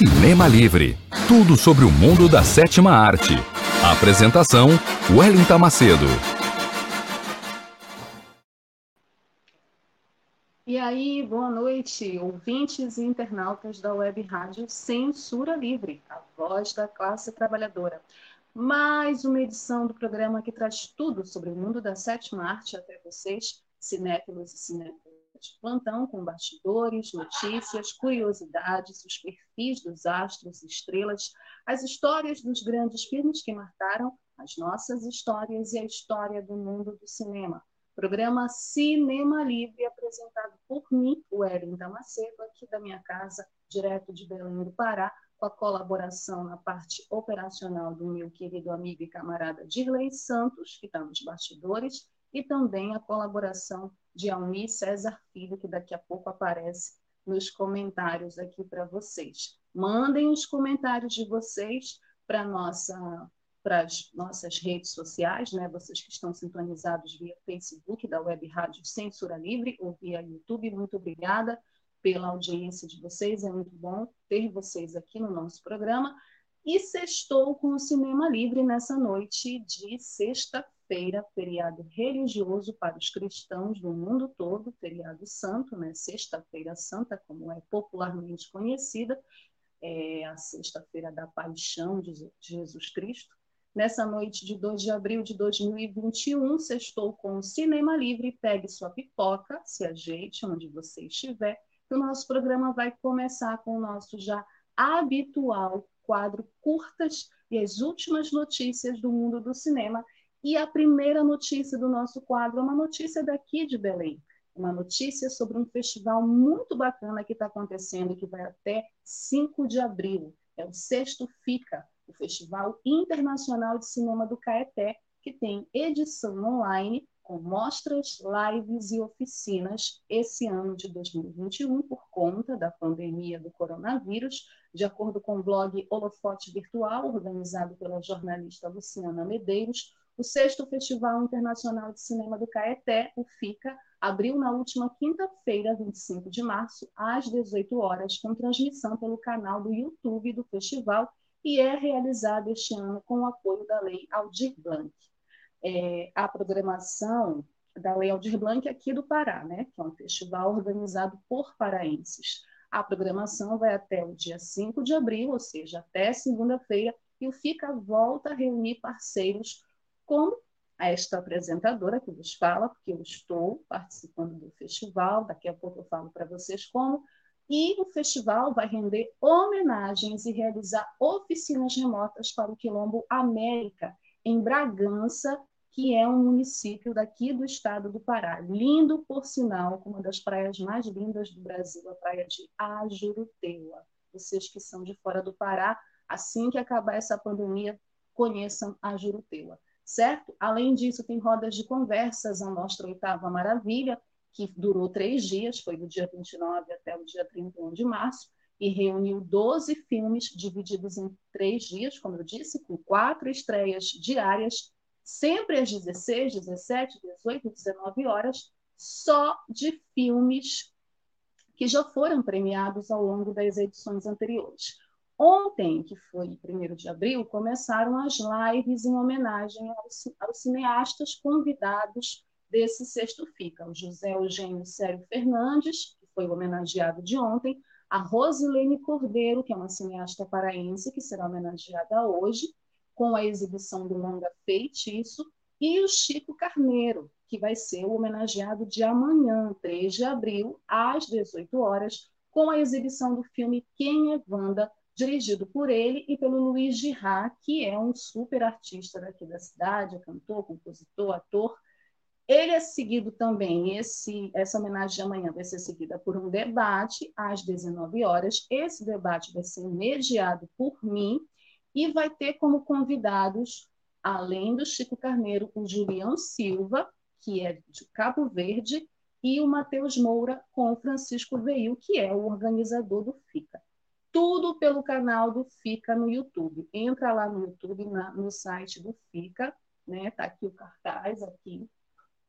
Cinema Livre. Tudo sobre o mundo da sétima arte. Apresentação: Wellington Macedo. E aí, boa noite, ouvintes e internautas da Web Rádio Censura Livre, a voz da classe trabalhadora. Mais uma edição do programa que traz tudo sobre o mundo da sétima arte até vocês, cinéfilos e cinéfilos de plantão com bastidores, notícias, curiosidades, os perfis dos astros estrelas, as histórias dos grandes filmes que marcaram as nossas histórias e a história do mundo do cinema. Programa Cinema Livre, apresentado por mim, o Erin Damasceno, aqui da minha casa, direto de Belém do Pará, com a colaboração na parte operacional do meu querido amigo e camarada Dirley Santos, que está nos bastidores, e também a colaboração de Almi César Filho, que daqui a pouco aparece nos comentários aqui para vocês. Mandem os comentários de vocês para nossa para as nossas redes sociais, né? Vocês que estão sintonizados via Facebook da Web Rádio Censura Livre ou via YouTube, muito obrigada pela audiência de vocês, é muito bom ter vocês aqui no nosso programa. E sextou com o Cinema Livre nessa noite de sexta sexta-feira, feriado religioso para os cristãos do mundo todo, feriado santo, né? Sexta-feira Santa, como é popularmente conhecida, é a sexta-feira da paixão de Jesus Cristo. Nessa noite de 2 de abril de 2021, sextou com o Cinema Livre. Pegue sua pipoca, se ajeite onde você estiver, que o nosso programa vai começar com o nosso já habitual quadro Curtas e as últimas notícias do mundo do cinema. E a primeira notícia do nosso quadro é uma notícia daqui de Belém. Uma notícia sobre um festival muito bacana que está acontecendo, que vai até 5 de abril. É o Sexto FICA, o Festival Internacional de Cinema do Caeté, que tem edição online com mostras, lives e oficinas esse ano de 2021 por conta da pandemia do coronavírus, de acordo com o blog Holofote Virtual, organizado pela jornalista Luciana Medeiros, o sexto Festival Internacional de Cinema do Caeté, o FICA, abriu na última quinta-feira, 25 de março, às 18 horas, com transmissão pelo canal do YouTube do festival e é realizado este ano com o apoio da Lei Aldir Blanc. É, a programação da Lei Aldir Blanc aqui do Pará, né, que é um festival organizado por paraenses. A programação vai até o dia 5 de abril, ou seja, até segunda-feira, e o FICA volta a reunir parceiros como esta apresentadora que vos fala, porque eu estou participando do festival, daqui a pouco eu falo para vocês como, e o festival vai render homenagens e realizar oficinas remotas para o Quilombo América, em Bragança, que é um município daqui do estado do Pará. Lindo, por sinal, com uma das praias mais lindas do Brasil, a praia de Ajuruteua. Vocês que são de fora do Pará, assim que acabar essa pandemia, conheçam Ajuruteua certo? Além disso, tem rodas de conversas, a Mostra Oitava Maravilha, que durou três dias, foi do dia 29 até o dia 31 de março, e reuniu 12 filmes divididos em três dias, como eu disse, com quatro estreias diárias, sempre às 16, 17, 18, 19 horas, só de filmes que já foram premiados ao longo das edições anteriores. Ontem, que foi 1 de abril, começaram as lives em homenagem aos, aos cineastas convidados desse sexto FICA. O José Eugênio Sério Fernandes, que foi homenageado de ontem, a Rosilene Cordeiro, que é uma cineasta paraense, que será homenageada hoje, com a exibição do longa Feitiço, e o Chico Carneiro, que vai ser o homenageado de amanhã, 3 de abril, às 18 horas, com a exibição do filme Quem é Wanda, dirigido por ele e pelo Luiz Girard, que é um super artista daqui da cidade, cantor, compositor, ator. Ele é seguido também, esse, essa homenagem de amanhã vai ser seguida por um debate às 19 horas. Esse debate vai ser mediado por mim e vai ter como convidados, além do Chico Carneiro, o Julião Silva, que é de Cabo Verde, e o Matheus Moura com o Francisco Veil, que é o organizador do FICA tudo pelo canal do FICA no YouTube. Entra lá no YouTube, na, no site do FICA, né? Tá aqui o cartaz aqui.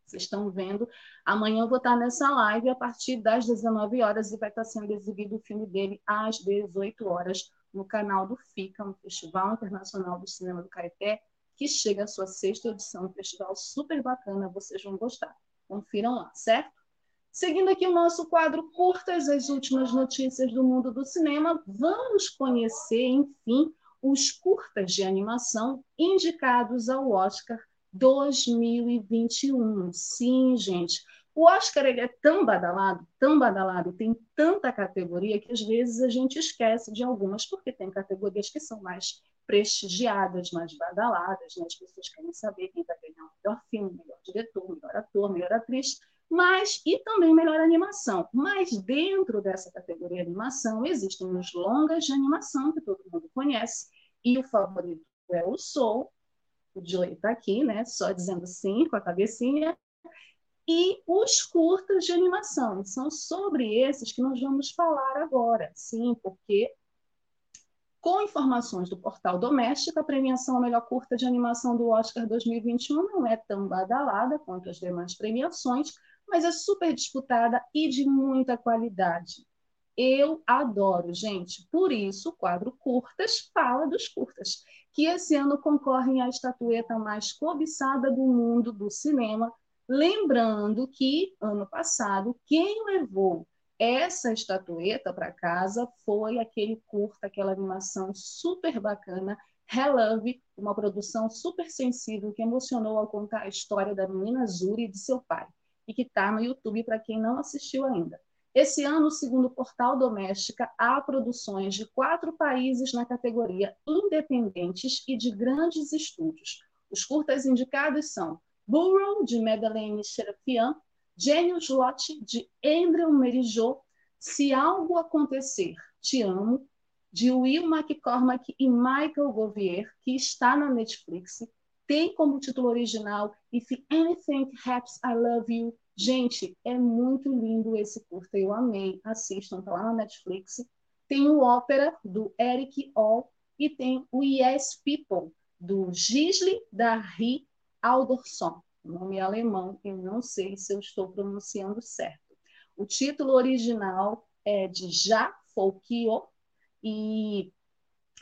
Vocês estão vendo. Amanhã eu vou estar nessa live a partir das 19 horas e vai estar sendo exibido o filme dele às 18 horas no canal do FICA, um Festival Internacional do Cinema do Caeté, que chega à sua sexta edição, um festival super bacana, vocês vão gostar. Confiram lá, certo? Seguindo aqui o nosso quadro Curtas, as últimas notícias do mundo do cinema, vamos conhecer, enfim, os curtas de animação indicados ao Oscar 2021. Sim, gente. O Oscar ele é tão badalado, tão badalado, tem tanta categoria que às vezes a gente esquece de algumas, porque tem categorias que são mais prestigiadas, mais badaladas, né? as pessoas querem saber quem vai ganhar o melhor filme, melhor diretor, melhor ator, melhor atriz, mas e também melhor animação. Mas dentro dessa categoria animação existem os longas de animação que todo mundo conhece, e o favorito é o Soul, o Joey está aqui, né? Só dizendo sim com a cabecinha. E os curtas de animação. São sobre esses que nós vamos falar agora. Sim, porque com informações do portal doméstico, a premiação ao melhor curta de animação do Oscar 2021 não é tão badalada quanto as demais premiações, mas é super disputada e de muita qualidade. Eu adoro, gente. Por isso, o quadro Curtas fala dos curtas que esse ano concorrem à estatueta mais cobiçada do mundo do cinema. Lembrando que, ano passado, quem levou essa estatueta para casa foi aquele curta, aquela animação super bacana, Relove, uma produção super sensível que emocionou ao contar a história da menina Zuri e de seu pai, e que está no YouTube para quem não assistiu ainda. Esse ano, segundo o Portal Doméstica, há produções de quatro países na categoria independentes e de grandes estúdios. Os curtas indicados são Burrow, de Madeleine Serafian, Gênios Lot, de Andrew Merijot, Se Algo Acontecer, Te Amo, de Will McCormack e Michael Govier, que está na Netflix, tem como título original If Anything Happens, I Love You, Gente, é muito lindo esse curta, eu amei. Assistam, tá lá na Netflix. Tem o Ópera, do Eric All, e tem o Yes People, do Gisli Darri Aldorsson. O nome alemão, eu não sei se eu estou pronunciando certo. O título original é de Já Folkio, e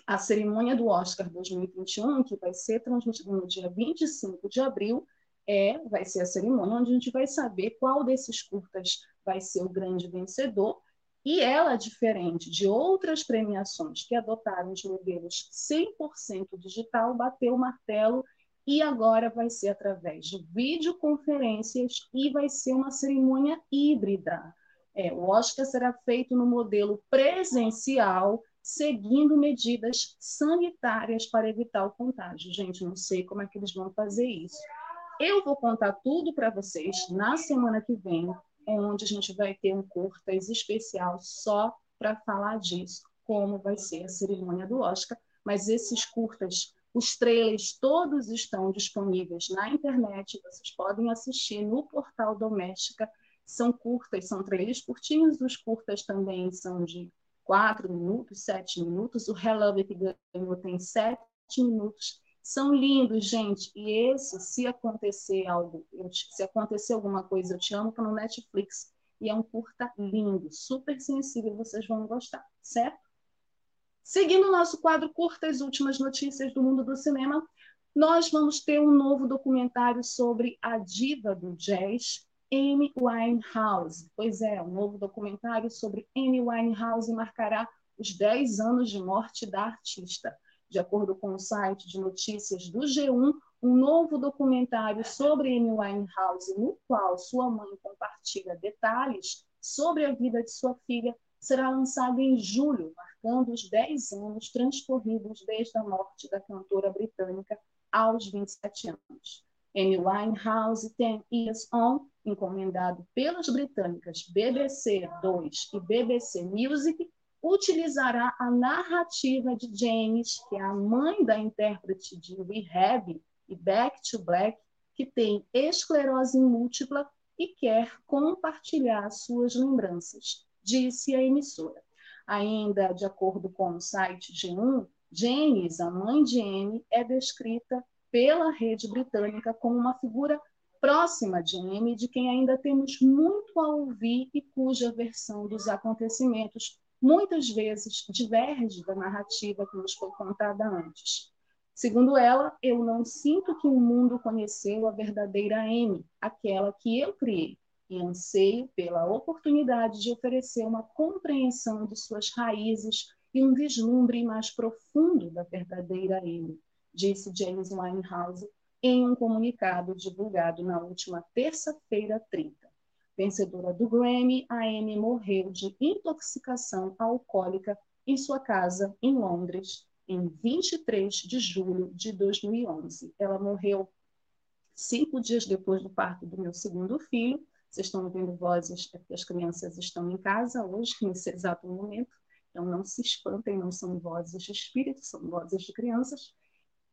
a cerimônia do Oscar 2021, que vai ser transmitida no dia 25 de abril, é, vai ser a cerimônia onde a gente vai saber qual desses curtas vai ser o grande vencedor. E ela, diferente de outras premiações que adotaram os modelos 100% digital, bateu o martelo e agora vai ser através de videoconferências e vai ser uma cerimônia híbrida. É, o Oscar será feito no modelo presencial, seguindo medidas sanitárias para evitar o contágio. Gente, não sei como é que eles vão fazer isso. Eu vou contar tudo para vocês na semana que vem, onde a gente vai ter um curtas especial só para falar disso, como vai ser a cerimônia do Oscar. Mas esses curtas, os trailers todos estão disponíveis na internet, vocês podem assistir no portal Doméstica. São curtas, são trailers curtinhos, os curtas também são de 4 minutos, 7 minutos. O Hello que ganhou tem 7 minutos são lindos, gente. E esse, se acontecer algo, se acontecer alguma coisa, eu te amo, tá no Netflix. E é um curta lindo, super sensível, vocês vão gostar, certo? Seguindo o nosso quadro Curtas Últimas Notícias do Mundo do Cinema, nós vamos ter um novo documentário sobre a diva do jazz, Amy Winehouse. Pois é, um novo documentário sobre Amy Winehouse marcará os 10 anos de morte da artista de acordo com o site de notícias do G1, um novo documentário sobre Amy Winehouse, no qual sua mãe compartilha detalhes sobre a vida de sua filha, será lançado em julho, marcando os 10 anos transcorridos desde a morte da cantora britânica aos 27 anos. Amy Winehouse tem Years On, encomendado pelas britânicas BBC 2 e BBC Music, utilizará a narrativa de James, que é a mãe da intérprete de Rehab e Back to Black, que tem esclerose múltipla e quer compartilhar suas lembranças, disse a emissora. Ainda de acordo com o site G1, James, a mãe de Amy, é descrita pela rede britânica como uma figura próxima de Amy, de quem ainda temos muito a ouvir e cuja versão dos acontecimentos muitas vezes diverge da narrativa que nos foi contada antes. Segundo ela, eu não sinto que o mundo conheceu a verdadeira Amy, aquela que eu criei, e anseio pela oportunidade de oferecer uma compreensão de suas raízes e um vislumbre mais profundo da verdadeira Amy, disse James Winehouse em um comunicado divulgado na última terça-feira 30. Vencedora do Grammy, a Amy morreu de intoxicação alcoólica em sua casa em Londres em 23 de julho de 2011. Ela morreu cinco dias depois do parto do meu segundo filho. Vocês estão ouvindo vozes, é porque as crianças estão em casa hoje, nesse exato momento. Então, não se espantem, não são vozes de espírito, são vozes de crianças.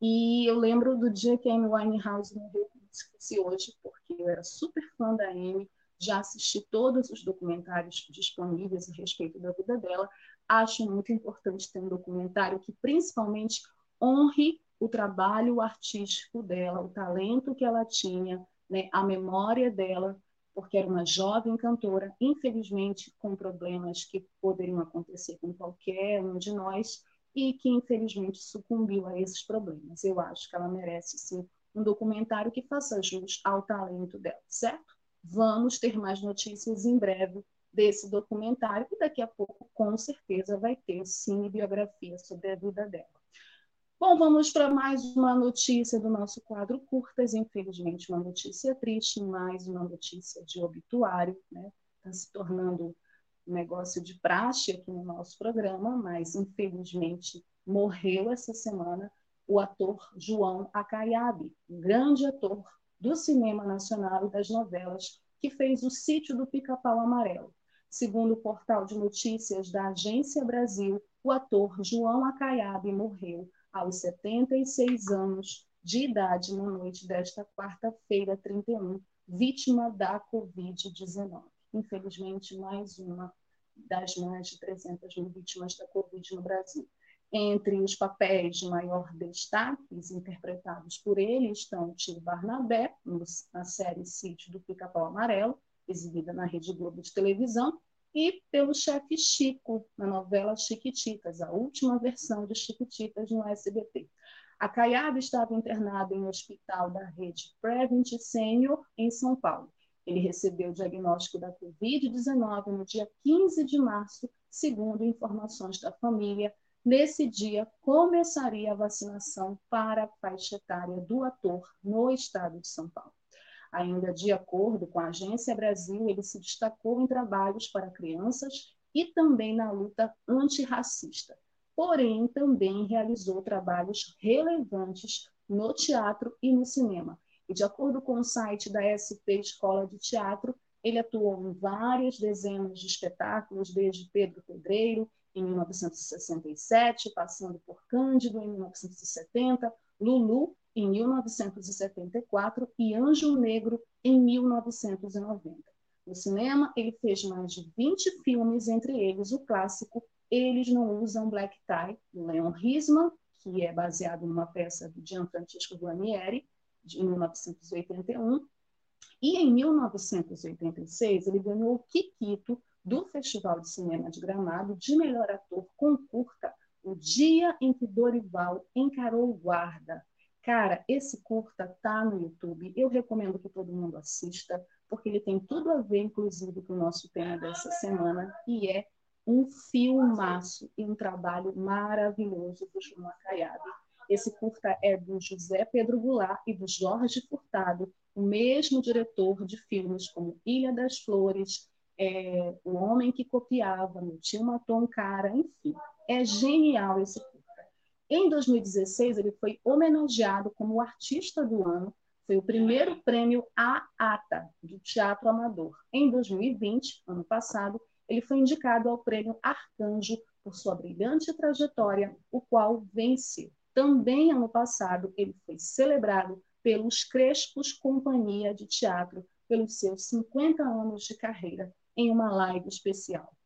E eu lembro do dia que a Amy Winehouse morreu, se hoje, porque eu era super fã da Amy, já assisti todos os documentários disponíveis a respeito da vida dela. Acho muito importante ter um documentário que, principalmente, honre o trabalho artístico dela, o talento que ela tinha, né, a memória dela, porque era uma jovem cantora, infelizmente com problemas que poderiam acontecer com qualquer um de nós e que infelizmente sucumbiu a esses problemas. Eu acho que ela merece sim um documentário que faça jus ao talento dela, certo? Vamos ter mais notícias em breve desse documentário e daqui a pouco com certeza vai ter sim biografia sobre a vida dela. Bom, vamos para mais uma notícia do nosso quadro Curtas. Infelizmente, uma notícia triste, mais uma notícia de obituário, né? Está se tornando um negócio de praxe aqui no nosso programa, mas infelizmente morreu essa semana o ator João Acaiabe, um grande ator do cinema nacional e das novelas, que fez o Sítio do Pica-Pau Amarelo. Segundo o portal de notícias da Agência Brasil, o ator João Acaiabe morreu aos 76 anos de idade na noite desta quarta-feira, 31, vítima da Covid-19. Infelizmente, mais uma das mais de 300 mil vítimas da Covid no Brasil. Entre os papéis de maior destaque interpretados por ele estão tio Barnabé, na série Sítio do Pica-Pau Amarelo, exibida na Rede Globo de televisão, e pelo chefe Chico, na novela Chiquititas, a última versão de Chiquititas no SBT. A Caiada estava internada em um hospital da rede Prevent Senior, em São Paulo. Ele recebeu o diagnóstico da Covid-19 no dia 15 de março, segundo informações da família. Nesse dia, começaria a vacinação para a faixa etária do ator no estado de São Paulo. Ainda de acordo com a Agência Brasil, ele se destacou em trabalhos para crianças e também na luta antirracista. Porém, também realizou trabalhos relevantes no teatro e no cinema. E de acordo com o site da SP Escola de Teatro, ele atuou em várias dezenas de espetáculos, desde Pedro Pedreiro, em 1967, passando por Cândido, em 1970, Lulu, em 1974 e Anjo Negro em 1990. No cinema, ele fez mais de 20 filmes, entre eles o clássico Eles Não Usam Black Tie, do Leon Risman, que é baseado numa peça de Gianfrancesco Guarnieri, de 1981. E em 1986, ele ganhou o Kikito do Festival de Cinema de Gramado de melhor ator com curta O Dia em que Dorival encarou o guarda, Cara, esse curta tá no YouTube. Eu recomendo que todo mundo assista, porque ele tem tudo a ver, inclusive, com o nosso tema dessa semana, e é um filmaço e um trabalho maravilhoso do João Caiado. Esse curta é do José Pedro Goulart e do Jorge Furtado, o mesmo diretor de filmes como Ilha das Flores, é, O Homem que Copiava, Meu Tio Matou um Cara, enfim. É genial esse curta. Em 2016, ele foi homenageado como artista do ano, foi o primeiro prêmio AATA, do Teatro Amador. Em 2020, ano passado, ele foi indicado ao prêmio Arcanjo por sua brilhante trajetória, o qual venceu. Também ano passado, ele foi celebrado pelos Crespos Companhia de Teatro pelos seus 50 anos de carreira em uma live especial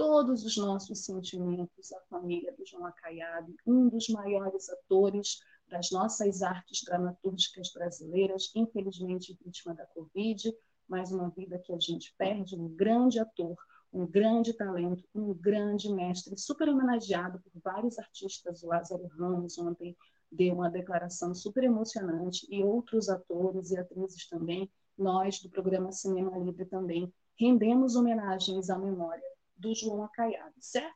todos os nossos sentimentos à família do João Acaiabe, um dos maiores atores das nossas artes dramatúrgicas brasileiras, infelizmente vítima da Covid, mais uma vida que a gente perde, um grande ator, um grande talento, um grande mestre, super homenageado por vários artistas. O Lázaro Ramos ontem deu uma declaração super emocionante e outros atores e atrizes também. Nós, do programa Cinema Livre, também rendemos homenagens à memória do João Acaiado, certo?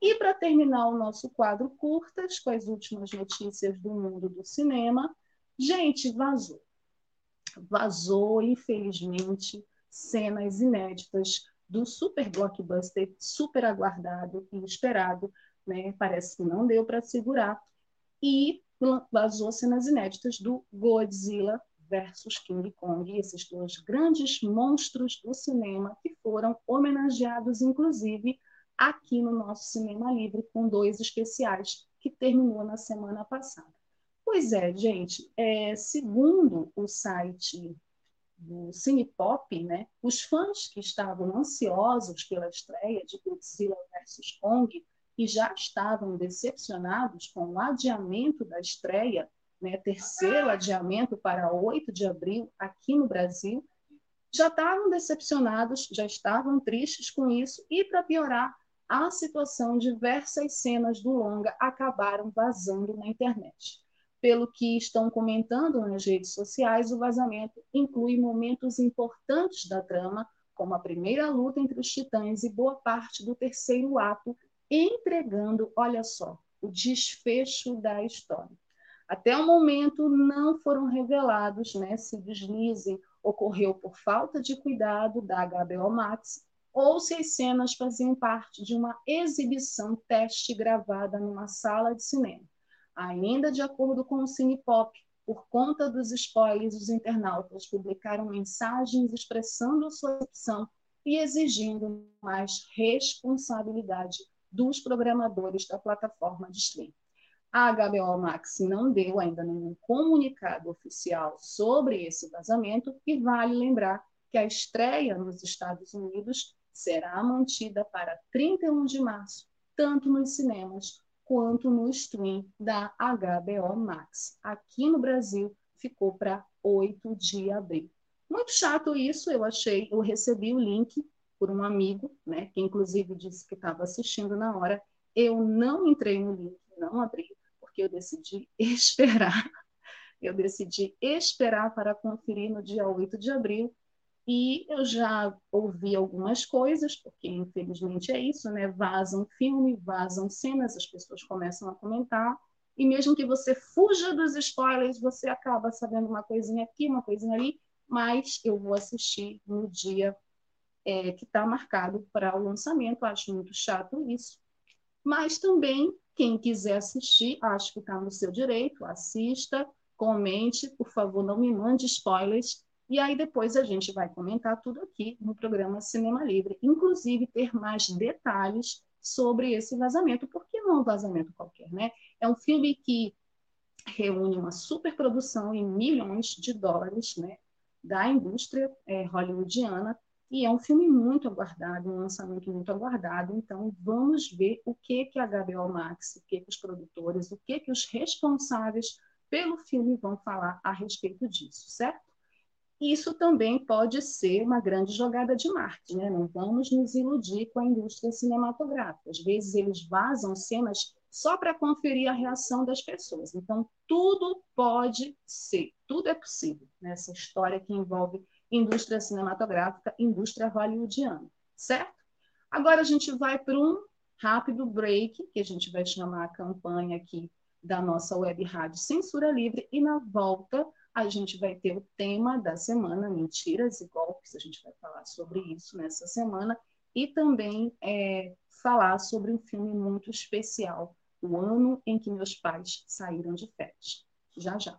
E para terminar o nosso quadro curtas, com as últimas notícias do mundo do cinema, gente, vazou. Vazou, infelizmente, cenas inéditas do super blockbuster, super aguardado e esperado, né? Parece que não deu para segurar. E vazou cenas inéditas do Godzilla versus King Kong, esses dois grandes monstros do cinema que foram homenageados, inclusive, aqui no nosso Cinema Livre, com dois especiais que terminou na semana passada. Pois é, gente, é, segundo o site do Cinepop, né, os fãs que estavam ansiosos pela estreia de Godzilla vs. Kong e já estavam decepcionados com o adiamento da estreia, né, terceiro adiamento para 8 de abril aqui no Brasil, já estavam decepcionados, já estavam tristes com isso, e para piorar a situação, diversas cenas do longa acabaram vazando na internet. Pelo que estão comentando nas redes sociais, o vazamento inclui momentos importantes da trama, como a primeira luta entre os titãs e boa parte do terceiro ato, entregando, olha só, o desfecho da história. Até o momento não foram revelados né, se o deslize ocorreu por falta de cuidado da HBO Max ou se as cenas faziam parte de uma exibição teste gravada numa sala de cinema. Ainda de acordo com o Cinepop, por conta dos spoilers, os internautas publicaram mensagens expressando sua opção e exigindo mais responsabilidade dos programadores da plataforma de streaming. A HBO Max não deu ainda nenhum comunicado oficial sobre esse vazamento e vale lembrar que a estreia nos Estados Unidos será mantida para 31 de março, tanto nos cinemas quanto no stream da HBO Max. Aqui no Brasil ficou para 8 de abril. Muito chato isso, eu achei, eu recebi o link por um amigo, né, que inclusive disse que estava assistindo na hora. Eu não entrei no link, não abri, porque eu decidi esperar. Eu decidi esperar para conferir no dia 8 de abril e eu já ouvi algumas coisas, porque infelizmente é isso, né? Vazam filme, vazam cenas, as pessoas começam a comentar, e mesmo que você fuja dos spoilers, você acaba sabendo uma coisinha aqui, uma coisinha ali, mas eu vou assistir no dia é, que está marcado para o lançamento. Acho muito chato isso. Mas também, quem quiser assistir, acho que está no seu direito, assista, comente, por favor, não me mande spoilers e aí depois a gente vai comentar tudo aqui no programa Cinema Livre, inclusive ter mais detalhes sobre esse vazamento, porque não é um vazamento qualquer, né? É um filme que reúne uma superprodução em milhões de dólares, né, da indústria é, hollywoodiana, e é um filme muito aguardado, um lançamento muito aguardado. Então, vamos ver o que que a HBO Max, o que que os produtores, o que que os responsáveis pelo filme vão falar a respeito disso, certo? isso também pode ser uma grande jogada de marketing, né? não vamos nos iludir com a indústria cinematográfica. Às vezes eles vazam cenas só para conferir a reação das pessoas. Então, tudo pode ser, tudo é possível nessa história que envolve indústria cinematográfica, indústria hollywoodiana, certo? Agora a gente vai para um rápido break, que a gente vai chamar a campanha aqui da nossa web rádio Censura Livre, e na volta a gente vai ter o tema da semana, mentiras e golpes, a gente vai falar sobre isso nessa semana, e também é, falar sobre um filme muito especial, o ano em que meus pais saíram de férias. Já já.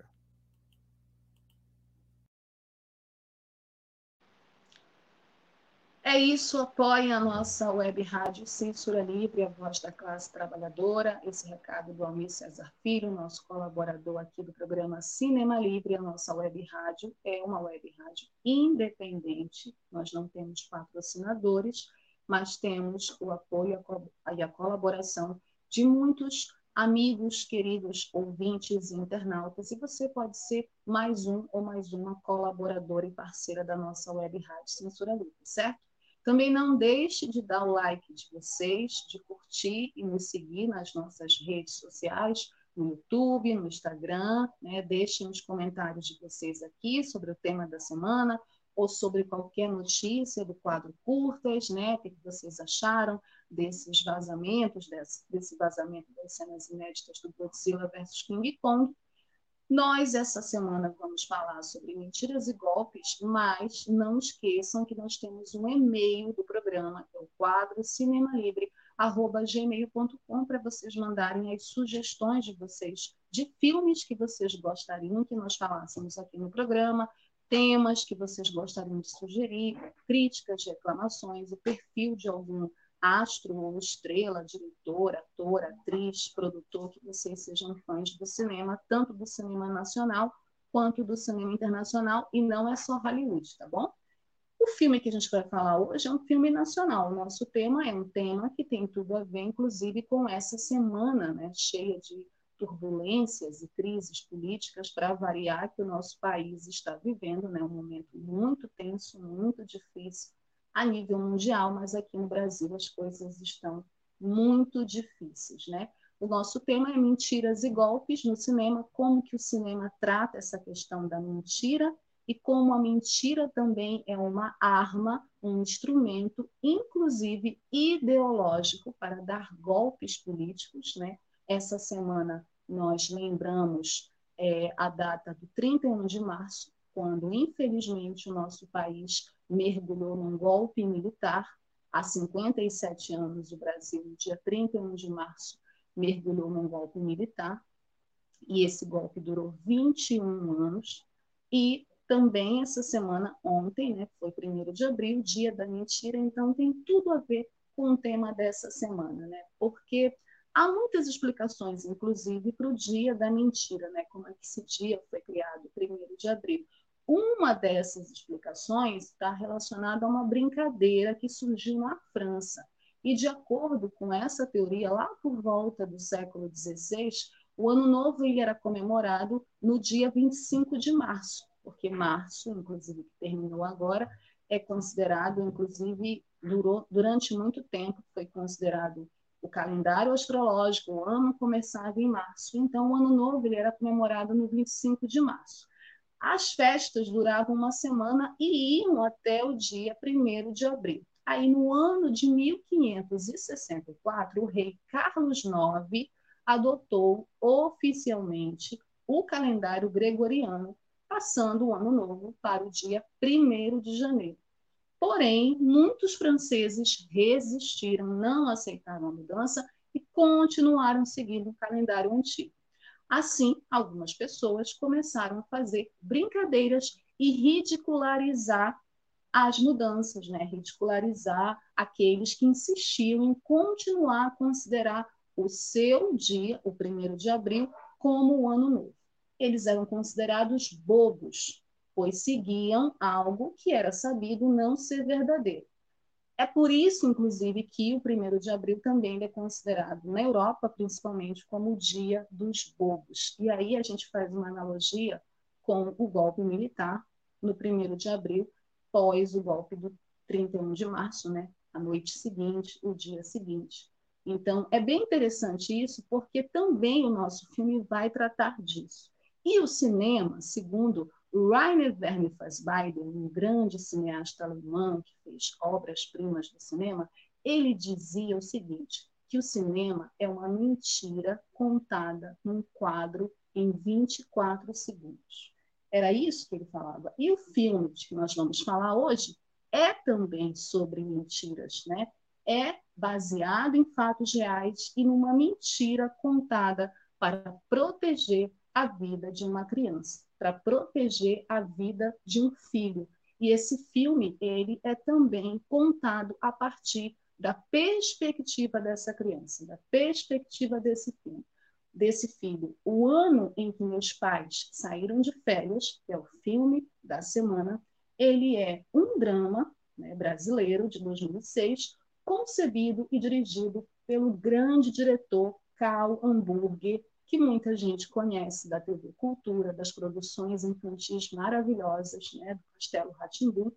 É isso, apoiem a nossa web rádio Censura Livre, a voz da classe trabalhadora. Esse recado do Almir Cesar Filho, nosso colaborador aqui do programa Cinema Livre. A nossa web rádio é uma web rádio independente, nós não temos patrocinadores, mas temos o apoio e a colaboração de muitos amigos, queridos ouvintes e internautas, e você pode ser mais um ou mais uma colaboradora e parceira da nossa web rádio Censura Livre, certo? Também não deixe de dar o like de vocês, de curtir e nos seguir nas nossas redes sociais, no YouTube, no Instagram. Né? Deixem os comentários de vocês aqui sobre o tema da semana ou sobre qualquer notícia do quadro Curtas, né? O que vocês acharam desses vazamentos, desse, desse vazamento das cenas inéditas do Godzilla versus King Kong. Nós, essa semana, vamos falar sobre mentiras e golpes, mas não esqueçam que nós temos um e-mail do programa, que é o quadro cinemalivre.gmail.com, para vocês mandarem as sugestões de vocês de filmes que vocês gostariam que nós falássemos aqui no programa, temas que vocês gostariam de sugerir, críticas, reclamações, o perfil de algum astro ou estrela, diretor, ator, atriz, produtor, que vocês sejam fãs do cinema, tanto do cinema nacional quanto do cinema internacional, e não é só Hollywood, tá bom? O filme que a gente vai falar hoje é um filme nacional. O nosso tema é um tema que tem tudo a ver, inclusive, com essa semana né, cheia de turbulências e crises políticas para variar que o nosso país está vivendo, né, um momento muito tenso, muito difícil a nível mundial, mas aqui no Brasil as coisas estão muito difíceis, né? O nosso tema é mentiras e golpes no cinema, como que o cinema trata essa questão da mentira e como a mentira também é uma arma, um instrumento, inclusive ideológico, para dar golpes políticos. Né? Essa semana nós lembramos é, a data do 31 de março, quando, infelizmente, o nosso país mergulhou num golpe militar. Há 57 anos, o Brasil, no dia 31 de março, mergulhou num golpe militar. E esse golpe durou 21 anos. E também essa semana, ontem, né, foi 1 de abril, dia da mentira, então tem tudo a ver com o tema dessa semana, né? Porque há muitas explicações, inclusive, para o dia da mentira, né? Como é que esse dia foi criado, 1 de abril. Uma dessas explicações está relacionada a uma brincadeira que surgiu na França. E, de acordo com essa teoria, lá por volta do século XVI, o Ano Novo ele era comemorado no dia 25 de março, porque março, inclusive, que terminou agora, é considerado, inclusive, durou, durante muito tempo, foi considerado o calendário astrológico, o ano começava em março. Então, o Ano Novo ele era comemorado no 25 de março. As festas duravam uma semana e iam até o dia 1 de abril. Aí, no ano de 1564, o rei Carlos IX adotou oficialmente o calendário gregoriano, passando o ano novo para o dia 1 de janeiro. Porém, muitos franceses resistiram, não aceitaram a mudança e continuaram seguindo o calendário antigo. Assim, algumas pessoas começaram a fazer brincadeiras e ridicularizar as mudanças, né? ridicularizar aqueles que insistiam em continuar a considerar o seu dia, o primeiro de abril, como o ano novo. Eles eram considerados bobos, pois seguiam algo que era sabido não ser verdadeiro. É por isso, inclusive, que o 1 de abril também é considerado, na Europa, principalmente, como o dia dos bobos. E aí a gente faz uma analogia com o golpe militar no 1 de abril, pós o golpe do 31 de março, né? a noite seguinte, o dia seguinte. Então, é bem interessante isso, porque também o nosso filme vai tratar disso. E o cinema, segundo Rainer Werner Fassbinder, um grande cineasta alemão que fez obras-primas do cinema, ele dizia o seguinte, que o cinema é uma mentira contada num quadro em 24 segundos. Era isso que ele falava. E o filme que nós vamos falar hoje é também sobre mentiras, né? É baseado em fatos reais e numa mentira contada para proteger a vida de uma criança, para proteger a vida de um filho. E esse filme, ele é também contado a partir da perspectiva dessa criança, da perspectiva desse filho, desse filho. O ano em que meus pais saíram de férias, que é o filme da semana, ele é um drama né, brasileiro de 2006, concebido e dirigido pelo grande diretor Karl Hamburger, que muita gente conhece da TV Cultura, das produções infantis maravilhosas né, do Castelo Ratimbu.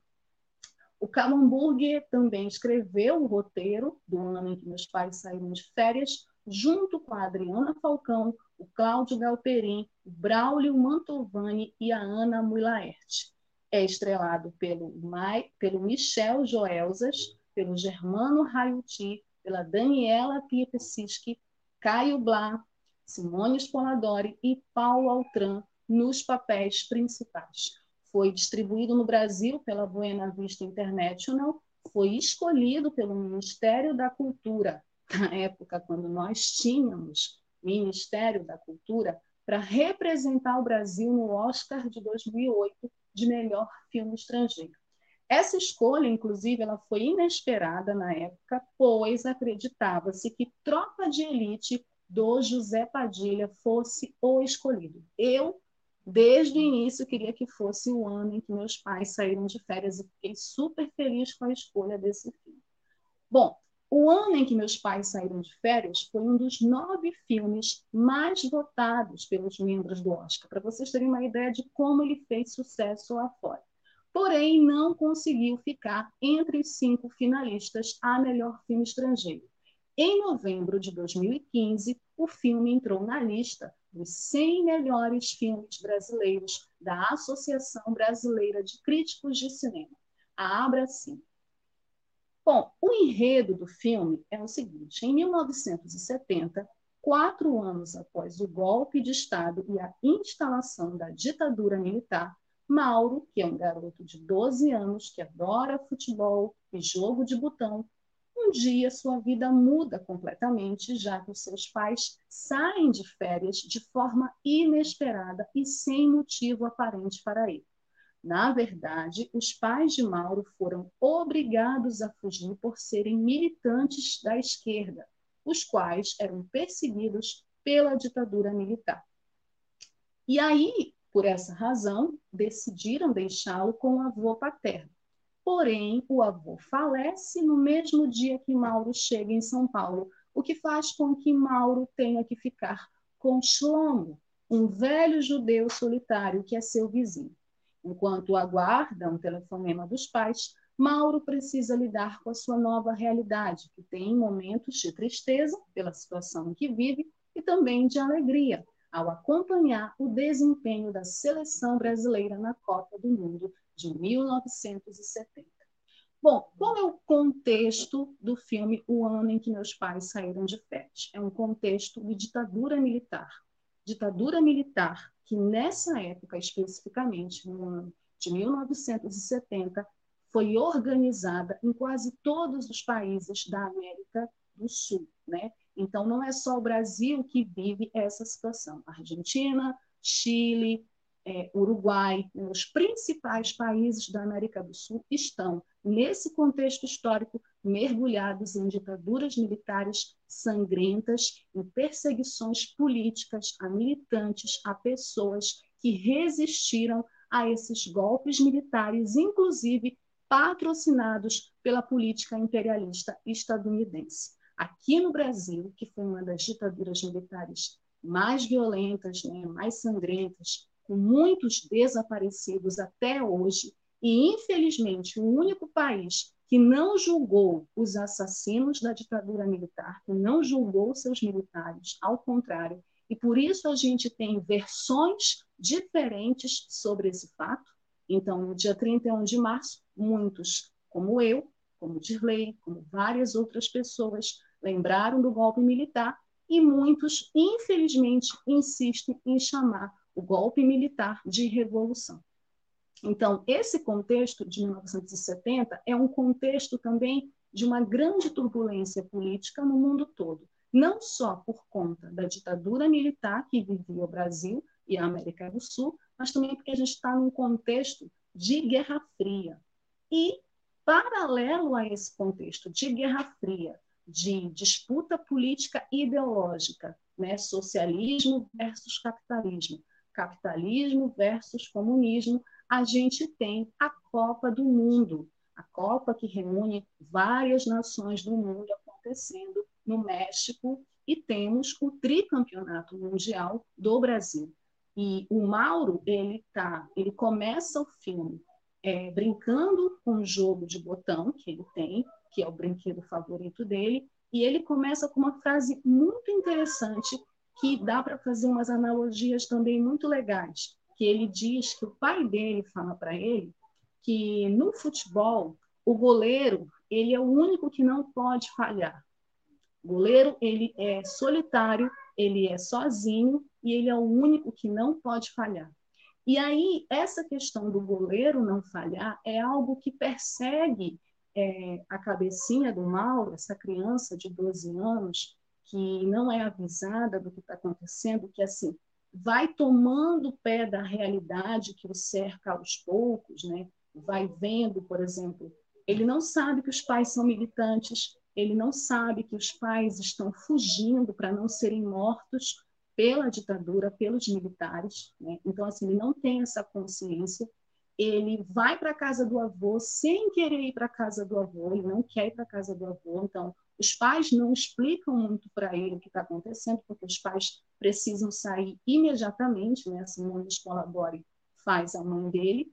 O Karl Hamburger também escreveu o roteiro do ano em que meus pais saíram de férias, junto com a Adriana Falcão, o Cláudio Galperin, o Braulio Mantovani e a Ana Muilaert. É estrelado pelo, Mai, pelo Michel Joelzas, pelo Germano Raiuti, pela Daniela Piepesiski, Caio Blá, Simone Spoladori e Paulo Altran nos papéis principais. Foi distribuído no Brasil pela Buena Vista International, foi escolhido pelo Ministério da Cultura, na época quando nós tínhamos Ministério da Cultura, para representar o Brasil no Oscar de 2008 de melhor filme estrangeiro. Essa escolha, inclusive, ela foi inesperada na época, pois acreditava-se que Tropa de Elite do José Padilha fosse o escolhido. Eu, desde o início, queria que fosse o ano em que meus pais saíram de férias e fiquei super feliz com a escolha desse filme. Bom, o ano em que meus pais saíram de férias foi um dos nove filmes mais votados pelos membros do Oscar, para vocês terem uma ideia de como ele fez sucesso lá fora porém não conseguiu ficar entre os cinco finalistas a melhor filme estrangeiro. Em novembro de 2015, o filme entrou na lista dos 100 melhores filmes brasileiros da Associação Brasileira de Críticos de Cinema, a Abracim. Bom, o enredo do filme é o seguinte: em 1970, quatro anos após o golpe de Estado e a instalação da ditadura militar, Mauro, que é um garoto de 12 anos que adora futebol e jogo de botão, um dia sua vida muda completamente, já que os seus pais saem de férias de forma inesperada e sem motivo aparente para ele. Na verdade, os pais de Mauro foram obrigados a fugir por serem militantes da esquerda, os quais eram perseguidos pela ditadura militar. E aí por essa razão, decidiram deixá-lo com o avô paterno. Porém, o avô falece no mesmo dia que Mauro chega em São Paulo, o que faz com que Mauro tenha que ficar com Shlomo, um velho judeu solitário que é seu vizinho. Enquanto aguarda um telefonema dos pais, Mauro precisa lidar com a sua nova realidade, que tem momentos de tristeza pela situação em que vive e também de alegria, ao acompanhar o desempenho da seleção brasileira na Copa do Mundo de 1970. Bom, qual é o contexto do filme O Ano em que Meus Pais Saíram de Férias? É um contexto de ditadura militar. Ditadura militar que, nessa época especificamente, no ano de 1970, foi organizada em quase todos os países da América do Sul, né? Então, não é só o Brasil que vive essa situação. Argentina, Chile, é, Uruguai, né, os principais países da América do Sul estão, nesse contexto histórico, mergulhados em ditaduras militares sangrentas, em perseguições políticas a militantes, a pessoas que resistiram a esses golpes militares, inclusive patrocinados pela política imperialista estadunidense. Aqui no Brasil, que foi uma das ditaduras militares mais violentas, né, mais sangrentas, com muitos desaparecidos até hoje, e infelizmente o único país que não julgou os assassinos da ditadura militar, que não julgou seus militares, ao contrário, e por isso a gente tem versões diferentes sobre esse fato. Então, no dia 31 de março, muitos, como eu, como Dirley, como várias outras pessoas, lembraram do golpe militar e muitos, infelizmente, insistem em chamar o golpe militar de revolução. Então, esse contexto de 1970 é um contexto também de uma grande turbulência política no mundo todo, não só por conta da ditadura militar que vivia o Brasil e a América do Sul, mas também porque a gente está num contexto de Guerra Fria. E, paralelo a esse contexto de Guerra Fria, de disputa política ideológica, né? socialismo versus capitalismo, capitalismo versus comunismo, a gente tem a Copa do Mundo, a Copa que reúne várias nações do mundo acontecendo no México e temos o tricampeonato mundial do Brasil. E o Mauro, ele tá, ele começa o filme é, brincando com o jogo de botão que ele tem, que é o brinquedo favorito dele, e ele começa com uma frase muito interessante que dá para fazer umas analogias também muito legais, que ele diz que o pai dele fala para ele que no futebol o goleiro ele é o único que não pode falhar. O goleiro ele é solitário, ele é sozinho e ele é o único que não pode falhar. E aí essa questão do goleiro não falhar é algo que persegue é, a cabecinha do Mauro, essa criança de 12 anos, que não é avisada do que está acontecendo, que assim vai tomando pé da realidade que o cerca aos poucos, né? vai vendo, por exemplo, ele não sabe que os pais são militantes, ele não sabe que os pais estão fugindo para não serem mortos pela ditadura, pelos militares. Né? Então, assim, ele não tem essa consciência ele vai para a casa do avô sem querer ir para a casa do avô, ele não quer ir para a casa do avô, então os pais não explicam muito para ele o que está acontecendo, porque os pais precisam sair imediatamente, né? A Simone Scolabori faz a mãe dele,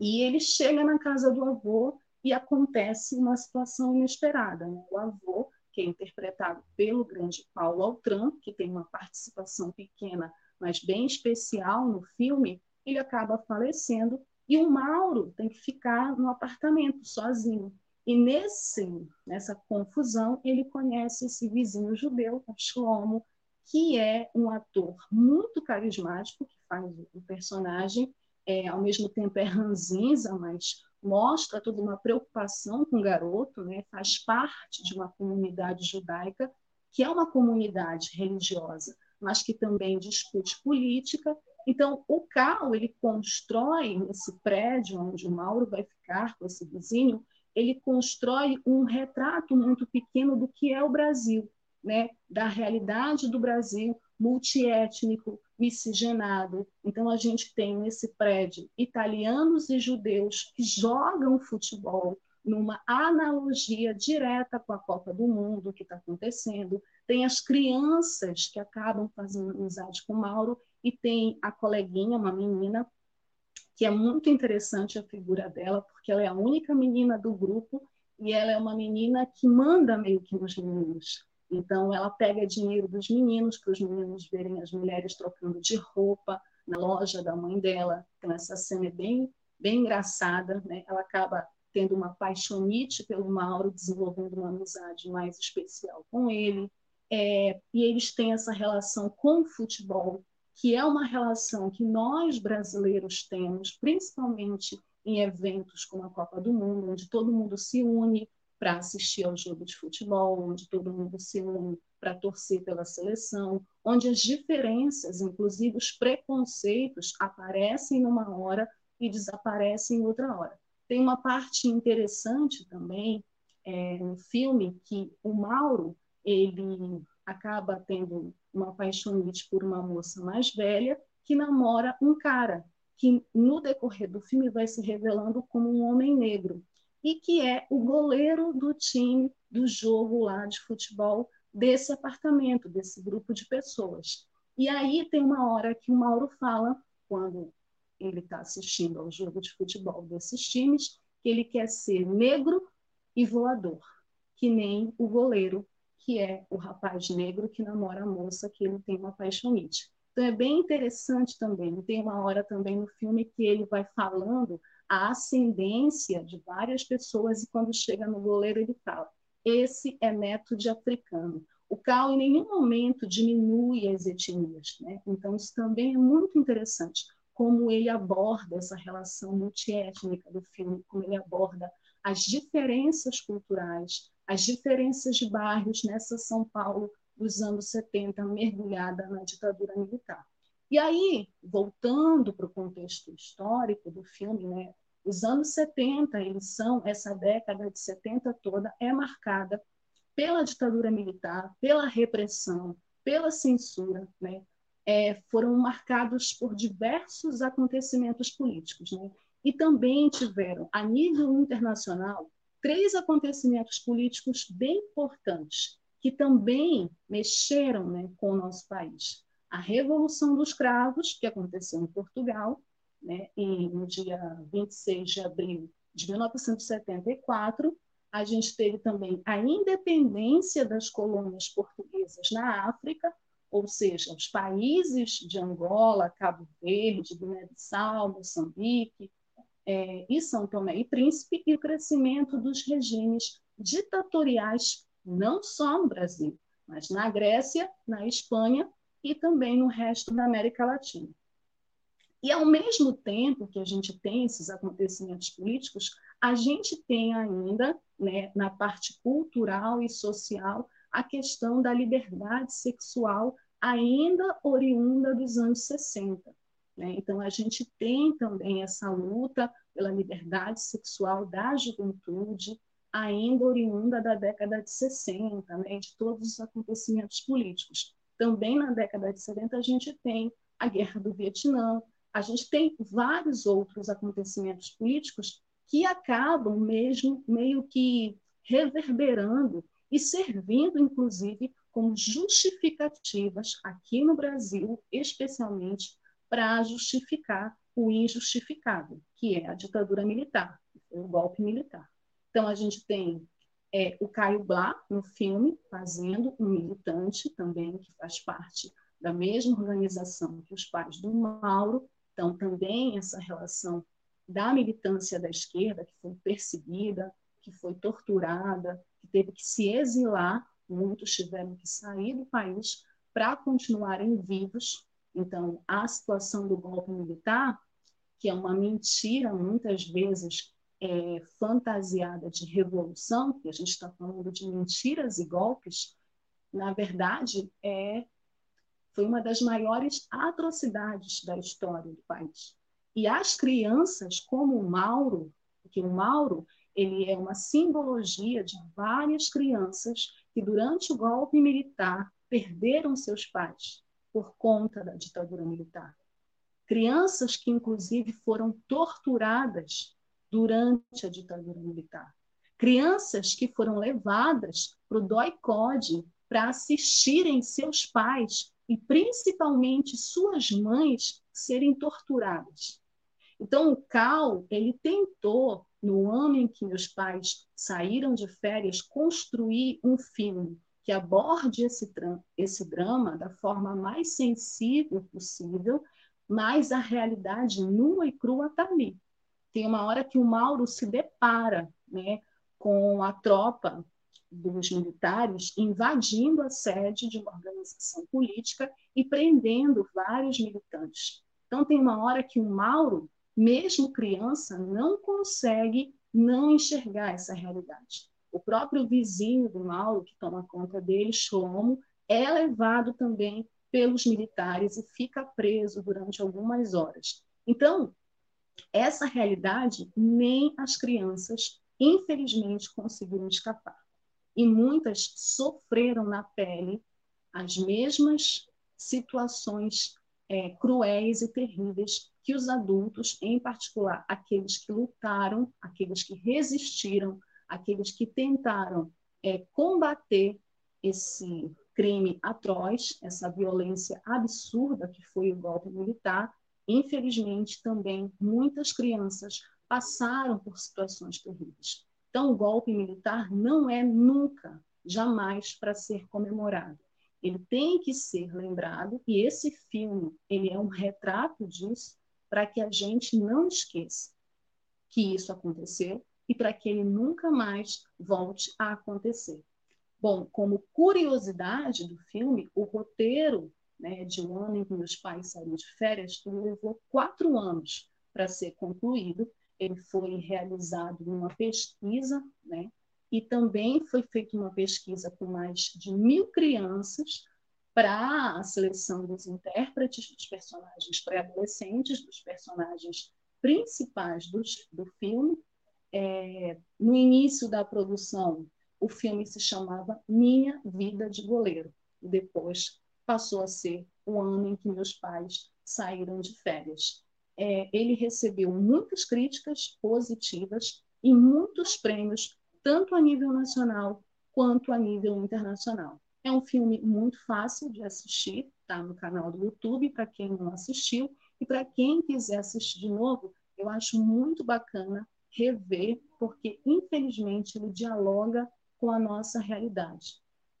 e ele chega na casa do avô e acontece uma situação inesperada. Né? O avô, que é interpretado pelo grande Paulo Altran, que tem uma participação pequena, mas bem especial no filme, ele acaba falecendo e o Mauro tem que ficar no apartamento sozinho. E nesse, nessa confusão, ele conhece esse vizinho judeu, Shlomo, que é um ator muito carismático, que faz o personagem, é, ao mesmo tempo é ranzinza, mas mostra toda uma preocupação com o garoto, né? faz parte de uma comunidade judaica, que é uma comunidade religiosa, mas que também discute política então, o Cal, ele constrói nesse prédio onde o Mauro vai ficar com esse vizinho, ele constrói um retrato muito pequeno do que é o Brasil, né? da realidade do Brasil multiétnico, miscigenado. Então, a gente tem nesse prédio italianos e judeus que jogam futebol numa analogia direta com a Copa do Mundo que está acontecendo. Tem as crianças que acabam fazendo amizade com Mauro e tem a coleguinha, uma menina, que é muito interessante a figura dela, porque ela é a única menina do grupo e ela é uma menina que manda meio que nos meninos. Então, ela pega dinheiro dos meninos para os meninos verem as mulheres trocando de roupa na loja da mãe dela. Então, essa cena é bem, bem engraçada. Né? Ela acaba tendo uma paixonite pelo Mauro, desenvolvendo uma amizade mais especial com ele. É, e eles têm essa relação com o futebol que é uma relação que nós brasileiros temos, principalmente em eventos como a Copa do Mundo, onde todo mundo se une para assistir ao jogo de futebol, onde todo mundo se une para torcer pela seleção, onde as diferenças, inclusive os preconceitos, aparecem numa hora e desaparecem em outra hora. Tem uma parte interessante também é, no filme que o Mauro ele acaba tendo uma paixonite por uma moça mais velha que namora um cara que no decorrer do filme vai se revelando como um homem negro e que é o goleiro do time do jogo lá de futebol desse apartamento, desse grupo de pessoas. E aí tem uma hora que o Mauro fala, quando ele está assistindo ao jogo de futebol desses times, que ele quer ser negro e voador, que nem o goleiro que é o rapaz negro que namora a moça que ele tem uma paixonite. Então é bem interessante também. Tem uma hora também no filme que ele vai falando a ascendência de várias pessoas e quando chega no goleiro ele fala: esse é neto de africano. O Cal em nenhum momento diminui as etnias, né? Então isso também é muito interessante como ele aborda essa relação multiétnica do filme, como ele aborda as diferenças culturais, as diferenças de bairros nessa São Paulo dos anos 70, mergulhada na ditadura militar. E aí, voltando para o contexto histórico do filme, né, os anos 70, eles são, essa década de 70 toda é marcada pela ditadura militar, pela repressão, pela censura, né? É, foram marcados por diversos acontecimentos políticos, né? E também tiveram, a nível internacional, três acontecimentos políticos bem importantes que também mexeram né, com o nosso país. A Revolução dos Cravos, que aconteceu em Portugal, né, e no dia 26 de abril de 1974, a gente teve também a independência das colônias portuguesas na África, ou seja, os países de Angola, Cabo Verde, Guiné-Bissau, Moçambique é, e São Tomé e Príncipe, e o crescimento dos regimes ditatoriais, não só no Brasil, mas na Grécia, na Espanha e também no resto da América Latina. E, ao mesmo tempo que a gente tem esses acontecimentos políticos, a gente tem ainda, né, na parte cultural e social, a questão da liberdade sexual, ainda oriunda dos anos 60. Né? Então, a gente tem também essa luta pela liberdade sexual da juventude, ainda oriunda da década de 60, né? de todos os acontecimentos políticos. Também na década de 70, a gente tem a Guerra do Vietnã, a gente tem vários outros acontecimentos políticos que acabam mesmo meio que reverberando e servindo, inclusive, como justificativas aqui no Brasil, especialmente para justificar o injustificável, que é a ditadura militar, o golpe militar. Então, a gente tem é, o Caio Blá no filme, fazendo um militante também, que faz parte da mesma organização que os pais do Mauro, então, também essa relação da militância da esquerda, que foi perseguida, que foi torturada, que teve que se exilar, muitos tiveram que sair do país para continuarem vivos. Então, a situação do golpe militar, que é uma mentira, muitas vezes é, fantasiada de revolução, que a gente está falando de mentiras e golpes, na verdade, é foi uma das maiores atrocidades da história do país. E as crianças, como o Mauro, porque o Mauro ele é uma simbologia de várias crianças que durante o golpe militar perderam seus pais por conta da ditadura militar. Crianças que inclusive foram torturadas durante a ditadura militar. Crianças que foram levadas para o DOI-CODE para assistirem seus pais e principalmente suas mães serem torturadas. Então o Cal, ele tentou no ano em que meus pais saíram de férias construir um filme que aborde esse, esse drama da forma mais sensível possível, mas a realidade nua e crua está ali. Tem uma hora que o Mauro se depara né, com a tropa dos militares invadindo a sede de uma organização política e prendendo vários militantes. Então, tem uma hora que o Mauro, mesmo criança, não consegue não enxergar essa realidade. O próprio vizinho do Mauro, que toma conta dele, Shlomo, é levado também pelos militares e fica preso durante algumas horas. Então, essa realidade nem as crianças, infelizmente, conseguiram escapar e muitas sofreram na pele as mesmas situações é, cruéis e terríveis que os adultos, em particular aqueles que lutaram, aqueles que resistiram, aqueles que tentaram é, combater esse crime atroz, essa violência absurda que foi o golpe militar. Infelizmente, também muitas crianças passaram por situações terríveis. Então, o golpe militar não é nunca, jamais para ser comemorado. Ele tem que ser lembrado e esse filme ele é um retrato disso para que a gente não esqueça que isso aconteceu e para que ele nunca mais volte a acontecer. Bom, como curiosidade do filme, o roteiro né, de um ano em que meus pais saíram de férias levou quatro anos para ser concluído. Ele foi realizado uma pesquisa, né, e também foi feita uma pesquisa com mais de mil crianças para a seleção dos intérpretes dos personagens pré-adolescentes, dos personagens principais do filme. É, no início da produção, o filme se chamava Minha Vida de Goleiro. Depois passou a ser o ano em que meus pais saíram de férias. É, ele recebeu muitas críticas positivas e muitos prêmios, tanto a nível nacional quanto a nível internacional. É um filme muito fácil de assistir, está no canal do YouTube, para quem não assistiu. E para quem quiser assistir de novo, eu acho muito bacana rever, porque infelizmente ele dialoga com a nossa realidade.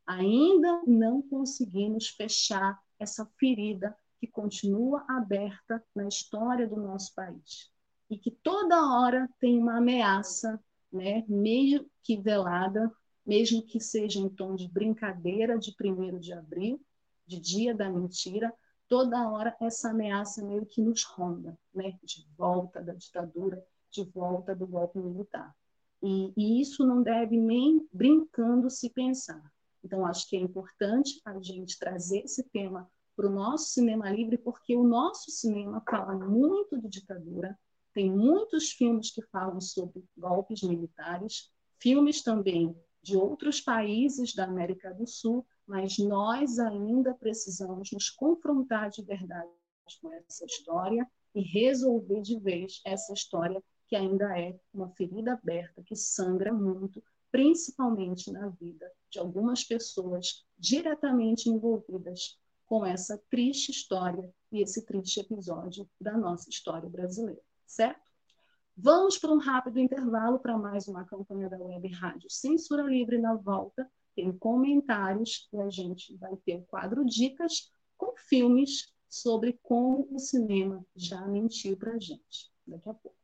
Ainda não conseguimos fechar essa ferida que continua aberta na história do nosso país e que toda hora tem uma ameaça, né, meio que velada, mesmo que seja em tom de brincadeira de 1 de abril, de dia da mentira, toda hora essa ameaça meio que nos ronda, né? de volta da ditadura, de volta do golpe militar. E, e isso não deve nem brincando se pensar. Então, acho que é importante a gente trazer esse tema para o nosso cinema livre, porque o nosso cinema fala muito de ditadura, tem muitos filmes que falam sobre golpes militares, filmes também de outros países da América do Sul, mas nós ainda precisamos nos confrontar de verdade com essa história e resolver de vez essa história que ainda é uma ferida aberta, que sangra muito, principalmente na vida de algumas pessoas diretamente envolvidas com essa triste história e esse triste episódio da nossa história brasileira, certo? Vamos para um rápido intervalo para mais uma campanha da Web Rádio Censura Livre na volta. Tem comentários e a gente vai ter o quadro Dicas com filmes sobre como o cinema já mentiu para a gente. Daqui a pouco.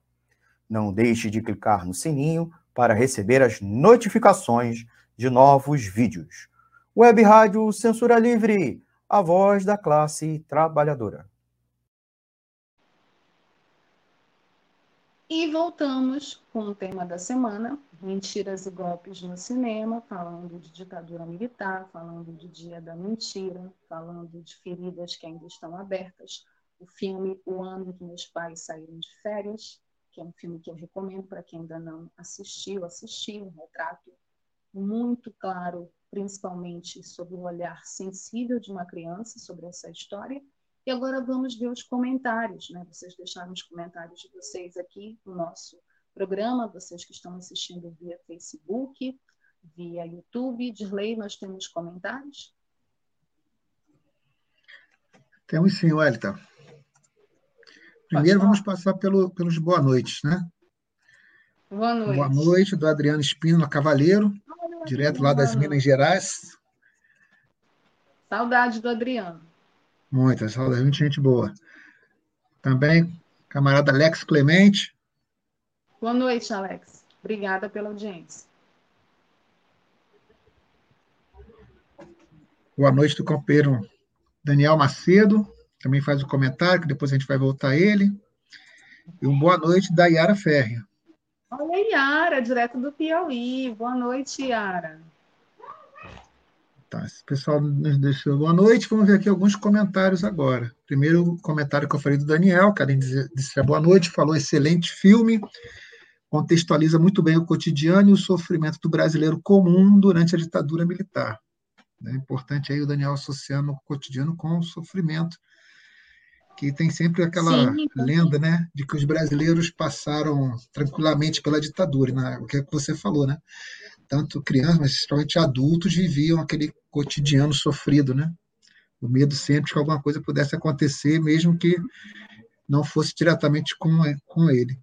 Não deixe de clicar no sininho para receber as notificações de novos vídeos. Web Rádio Censura Livre, a voz da classe trabalhadora. E voltamos com o tema da semana: mentiras e golpes no cinema, falando de ditadura militar, falando de Dia da Mentira, falando de feridas que ainda estão abertas. O filme O Ano que Meus Pais Saíram de Férias, que é um filme que eu recomendo para quem ainda não assistiu, assistir, um retrato muito claro, principalmente sobre o olhar sensível de uma criança sobre essa história. E agora vamos ver os comentários, né? Vocês deixaram os comentários de vocês aqui no nosso programa, vocês que estão assistindo via Facebook, via YouTube. Dirley, nós temos comentários? Temos sim, Wellington. Primeiro vamos passar pelo, pelos boa noites, né? Boa noite. Boa noite, do Adriano Espínola Cavaleiro, direto lá das Minas Gerais. Saudade do Adriano. Muita saudade, muita gente boa. Também, camarada Alex Clemente. Boa noite, Alex. Obrigada pela audiência. Boa noite do companheiro Daniel Macedo também faz o um comentário, que depois a gente vai voltar a ele. E uma boa noite da Yara Ferri. Olha, Yara, direto do Piauí. Boa noite, Yara. Tá, esse pessoal nos deixou boa noite. Vamos ver aqui alguns comentários agora. Primeiro, o comentário que eu falei do Daniel, que além de dizer boa noite, falou excelente filme, contextualiza muito bem o cotidiano e o sofrimento do brasileiro comum durante a ditadura militar. É importante aí o Daniel associando o cotidiano com o sofrimento que tem sempre aquela Sim. lenda, né, de que os brasileiros passaram tranquilamente pela ditadura, né? o que, é que você falou, né? Tanto crianças, mas principalmente adultos viviam aquele cotidiano sofrido, né? O medo sempre que alguma coisa pudesse acontecer, mesmo que não fosse diretamente com, com ele.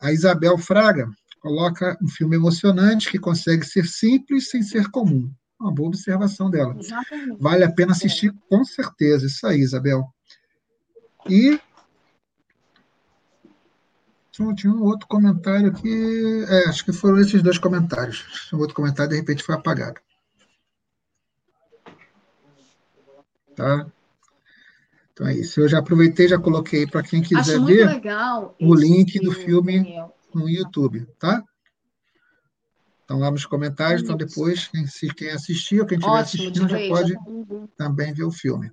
A Isabel Fraga coloca um filme emocionante que consegue ser simples sem ser comum. Uma boa observação dela. Exatamente. Vale a pena assistir com certeza. Isso aí, Isabel. E tinha um outro comentário aqui. É, acho que foram esses dois comentários. Um outro comentário, de repente, foi apagado. Tá? Então é isso. Eu já aproveitei, já coloquei para quem quiser ver o link do filme Daniel. no YouTube, tá? Estão lá nos comentários, então depois, quem, quem assistir ou quem estiver assistindo já pode também ver o filme.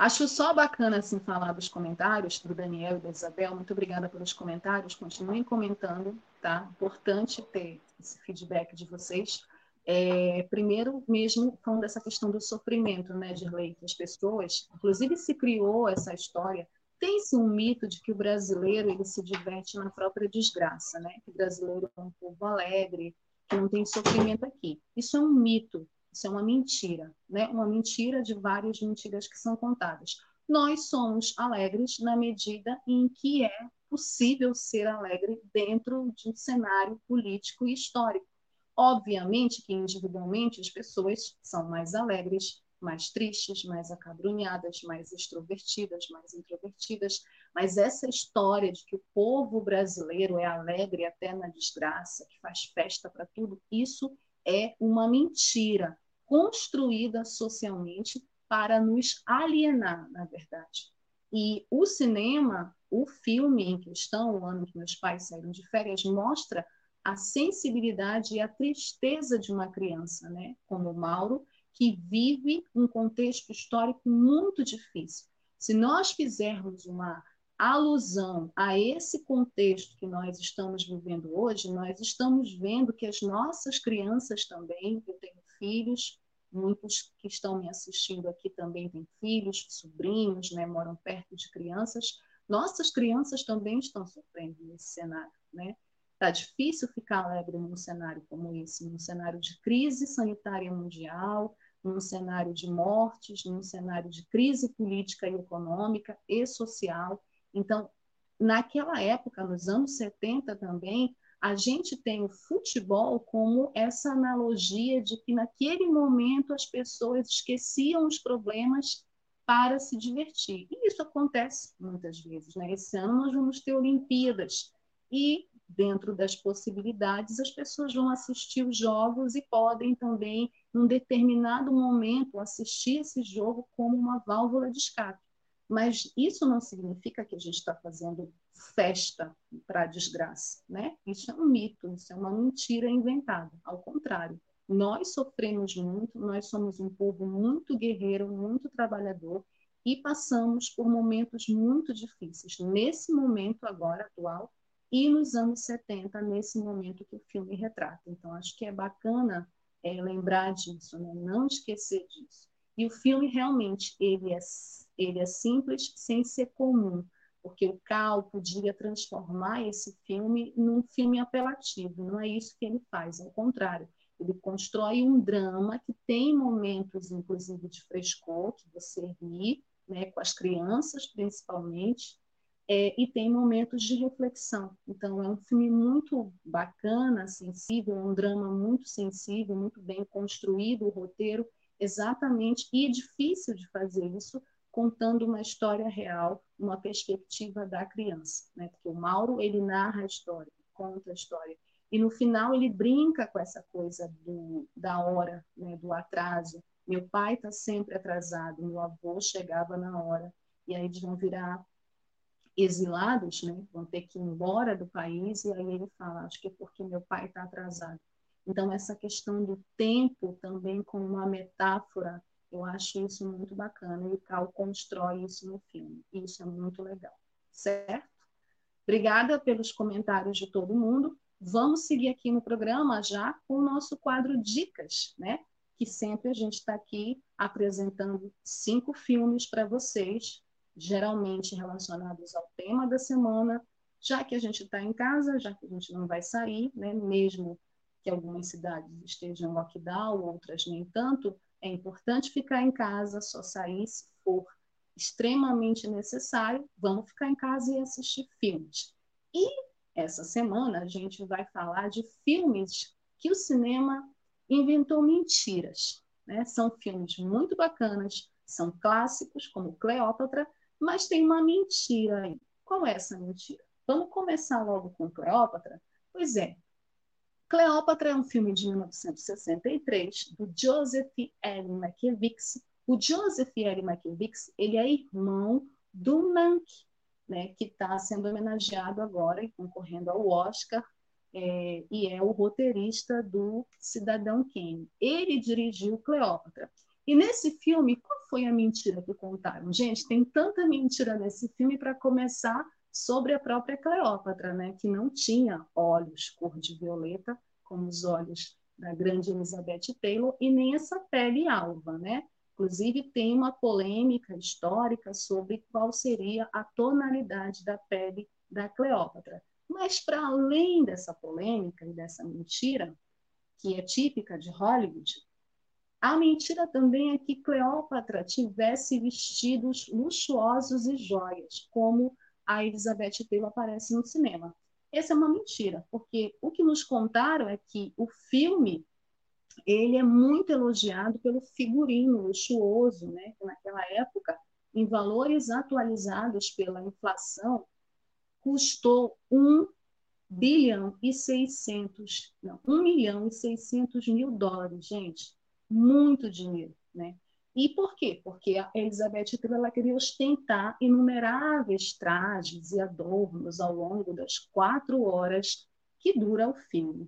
Acho só bacana assim falar dos comentários do Daniel e da Isabel. Muito obrigada pelos comentários. Continuem comentando, tá? Importante ter esse feedback de vocês. É, primeiro, mesmo falando dessa questão do sofrimento, né, de lei das pessoas. Inclusive se criou essa história. Tem-se um mito de que o brasileiro ele se diverte na própria desgraça, né? Que o brasileiro é um povo alegre, que não tem sofrimento aqui. Isso é um mito isso é uma mentira, né? Uma mentira de várias mentiras que são contadas. Nós somos alegres na medida em que é possível ser alegre dentro de um cenário político e histórico. Obviamente que individualmente as pessoas são mais alegres, mais tristes, mais acabrunhadas, mais extrovertidas, mais introvertidas, mas essa história de que o povo brasileiro é alegre até na desgraça, que faz festa para tudo, isso é uma mentira construída socialmente para nos alienar, na verdade. E o cinema, o filme em questão, o ano que meus pais saíram de férias, mostra a sensibilidade e a tristeza de uma criança, né? como o Mauro, que vive um contexto histórico muito difícil. Se nós fizermos uma alusão a esse contexto que nós estamos vivendo hoje, nós estamos vendo que as nossas crianças também, eu tenho filhos, muitos que estão me assistindo aqui também têm filhos, sobrinhos, né, moram perto de crianças. Nossas crianças também estão sofrendo nesse cenário, né? Tá difícil ficar alegre num cenário como esse, num cenário de crise sanitária mundial, num cenário de mortes, num cenário de crise política e econômica e social. Então, naquela época, nos anos 70 também, a gente tem o futebol como essa analogia de que naquele momento as pessoas esqueciam os problemas para se divertir. E isso acontece muitas vezes. Né? Esse ano nós vamos ter Olimpíadas e, dentro das possibilidades, as pessoas vão assistir os jogos e podem também, num determinado momento, assistir esse jogo como uma válvula de escape. Mas isso não significa que a gente está fazendo festa para a desgraça, né? Isso é um mito, isso é uma mentira inventada. Ao contrário, nós sofremos muito, nós somos um povo muito guerreiro, muito trabalhador e passamos por momentos muito difíceis. Nesse momento agora atual e nos anos 70, nesse momento que o filme retrata. Então, acho que é bacana é, lembrar disso, né? não esquecer disso. E o filme realmente ele é, ele é simples sem ser comum, porque o Cal podia transformar esse filme num filme apelativo. Não é isso que ele faz, ao contrário. Ele constrói um drama que tem momentos, inclusive, de frescor, que você ri, né, com as crianças, principalmente, é, e tem momentos de reflexão. Então, é um filme muito bacana, sensível, um drama muito sensível, muito bem construído, o roteiro exatamente, e é difícil de fazer isso contando uma história real, uma perspectiva da criança, né? Porque o Mauro ele narra a história, conta a história, e no final ele brinca com essa coisa do, da hora, né? Do atraso. Meu pai está sempre atrasado, meu avô chegava na hora, e aí eles vão virar exilados, né, vão ter que ir embora do país, e aí ele fala, acho que é porque meu pai está atrasado. Então, essa questão do tempo também como uma metáfora, eu acho isso muito bacana, e o Cal constrói isso no filme, isso é muito legal, certo? Obrigada pelos comentários de todo mundo. Vamos seguir aqui no programa já com o nosso quadro Dicas, né? Que sempre a gente está aqui apresentando cinco filmes para vocês geralmente relacionados ao tema da semana, já que a gente está em casa, já que a gente não vai sair, né? mesmo que algumas cidades estejam em lockdown, outras nem tanto, é importante ficar em casa, só sair se for extremamente necessário, vamos ficar em casa e assistir filmes. E essa semana a gente vai falar de filmes que o cinema inventou mentiras. Né? São filmes muito bacanas, são clássicos, como Cleópatra, mas tem uma mentira aí. Qual é essa mentira? Vamos começar logo com Cleópatra? Pois é. Cleópatra é um filme de 1963 do Joseph L. Mankiewicz. O Joseph L. Mankiewicz, ele é irmão do Nank, né, que está sendo homenageado agora e concorrendo ao Oscar, é, e é o roteirista do Cidadão Kane. Ele dirigiu Cleópatra. E nesse filme, qual foi a mentira que contaram? Gente, tem tanta mentira nesse filme para começar sobre a própria Cleópatra, né, que não tinha olhos cor de violeta, como os olhos da grande Elizabeth Taylor, e nem essa pele alva, né? Inclusive, tem uma polêmica histórica sobre qual seria a tonalidade da pele da Cleópatra. Mas, para além dessa polêmica e dessa mentira, que é típica de Hollywood, a mentira também é que Cleópatra tivesse vestidos luxuosos e joias, como a Elizabeth Taylor aparece no cinema. Essa é uma mentira, porque o que nos contaram é que o filme ele é muito elogiado pelo figurino luxuoso, né? Que naquela época, em valores atualizados pela inflação, custou 1 bilhão e 600, não, 1 milhão e 600 mil dólares, gente muito dinheiro, né? E por quê? Porque a Elizabeth Taylor ela queria ostentar inumeráveis trajes e adornos ao longo das quatro horas que dura o filme.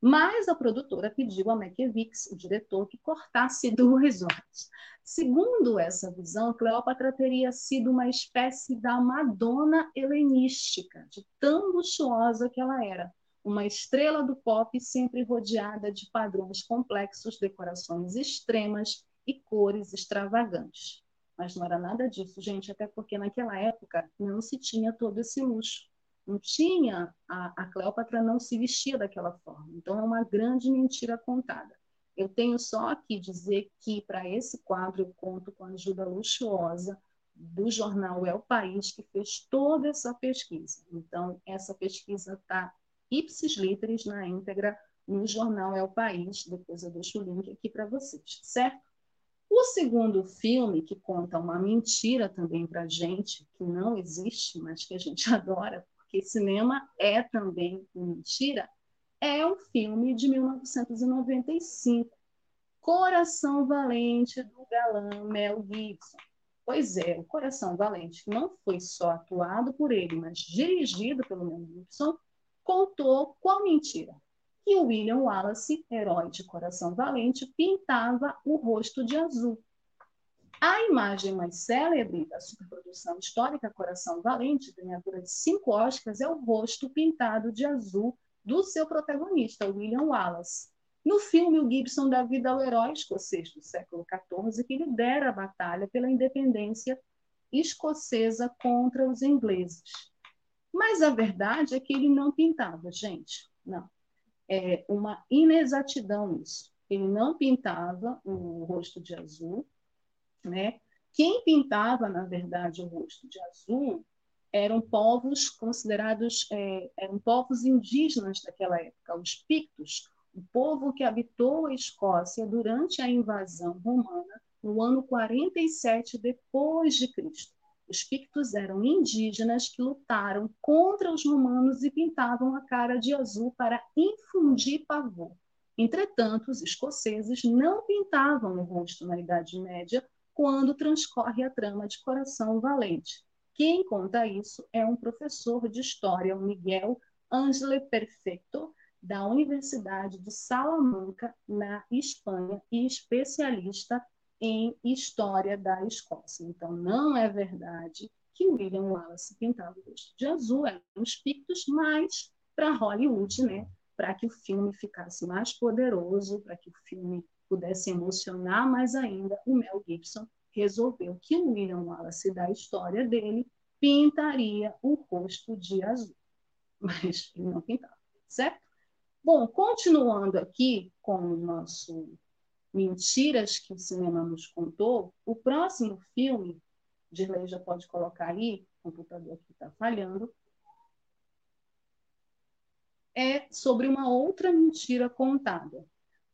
Mas a produtora pediu a Mankiewicz, o diretor, que cortasse duas horas. Segundo essa visão, Cleópatra teria sido uma espécie da Madonna helenística, de tão luxuosa que ela era uma estrela do pop sempre rodeada de padrões complexos, decorações extremas e cores extravagantes. Mas não era nada disso, gente, até porque naquela época não se tinha todo esse luxo. Não tinha, a, a Cleópatra não se vestia daquela forma. Então é uma grande mentira contada. Eu tenho só aqui dizer que para esse quadro eu conto com a ajuda luxuosa do jornal É o País, que fez toda essa pesquisa. Então, essa pesquisa está ipsis literis na íntegra no jornal É o País, depois eu deixo o link aqui para vocês, certo? O segundo filme, que conta uma mentira também para a gente, que não existe, mas que a gente adora, porque cinema é também mentira, é um filme de 1995, Coração Valente, do galã Mel Gibson. Pois é, o Coração Valente não foi só atuado por ele, mas dirigido pelo Mel Gibson, contou qual mentira? Que William Wallace, herói de coração valente, pintava o rosto de azul. A imagem mais célebre da superprodução histórica Coração Valente, ganhadora de cinco Oscars, é o rosto pintado de azul do seu protagonista, William Wallace. No filme, o Gibson dá vida ao herói escocês do século XIV que lidera a batalha pela independência escocesa contra os ingleses. Mas a verdade é que ele não pintava, gente. Não. É uma inexatidão isso. Ele não pintava o rosto de azul, né? Quem pintava, na verdade, o rosto de azul eram povos considerados é, eram povos indígenas daquela época, os Pictos, o povo que habitou a Escócia durante a invasão romana no ano 47 depois de Cristo. Os pictos eram indígenas que lutaram contra os romanos e pintavam a cara de azul para infundir pavor. Entretanto, os escoceses não pintavam o rosto na Idade Média quando transcorre a trama de Coração Valente. Quem conta isso é um professor de história, o Miguel Angele Perfeito, da Universidade de Salamanca, na Espanha, e especialista em história da Escócia. Então, não é verdade que William Wallace pintava o rosto de azul, eram os pictos, mas para Hollywood, né, para que o filme ficasse mais poderoso, para que o filme pudesse emocionar mais ainda, o Mel Gibson resolveu que o William Wallace, da história dele, pintaria o rosto de azul. Mas ele não pintava, certo? Bom, continuando aqui com o nosso Mentiras que o Cinema nos contou, o próximo filme, Dirley já pode colocar aí, o computador aqui está falhando, é sobre uma outra mentira contada.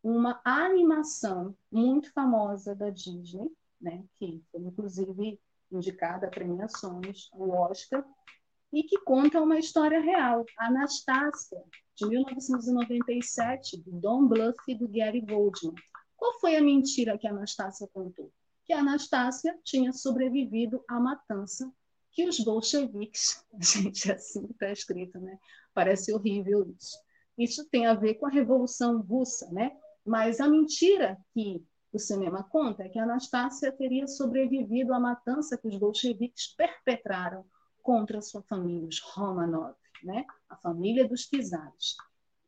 Uma animação muito famosa da Disney, né, que foi inclusive indicada a premiações, o Oscar, e que conta uma história real. Anastácia, de 1997, do Don Bluth e do Gary Goldman. Qual foi a mentira que a Anastácia contou? Que a Anastácia tinha sobrevivido à matança que os bolcheviques, gente, assim está escrito, né? Parece horrível isso. Isso tem a ver com a Revolução Russa, né? Mas a mentira que o cinema conta é que a Anastácia teria sobrevivido à matança que os bolcheviques perpetraram contra sua família, os Romanov, né? a família dos czares.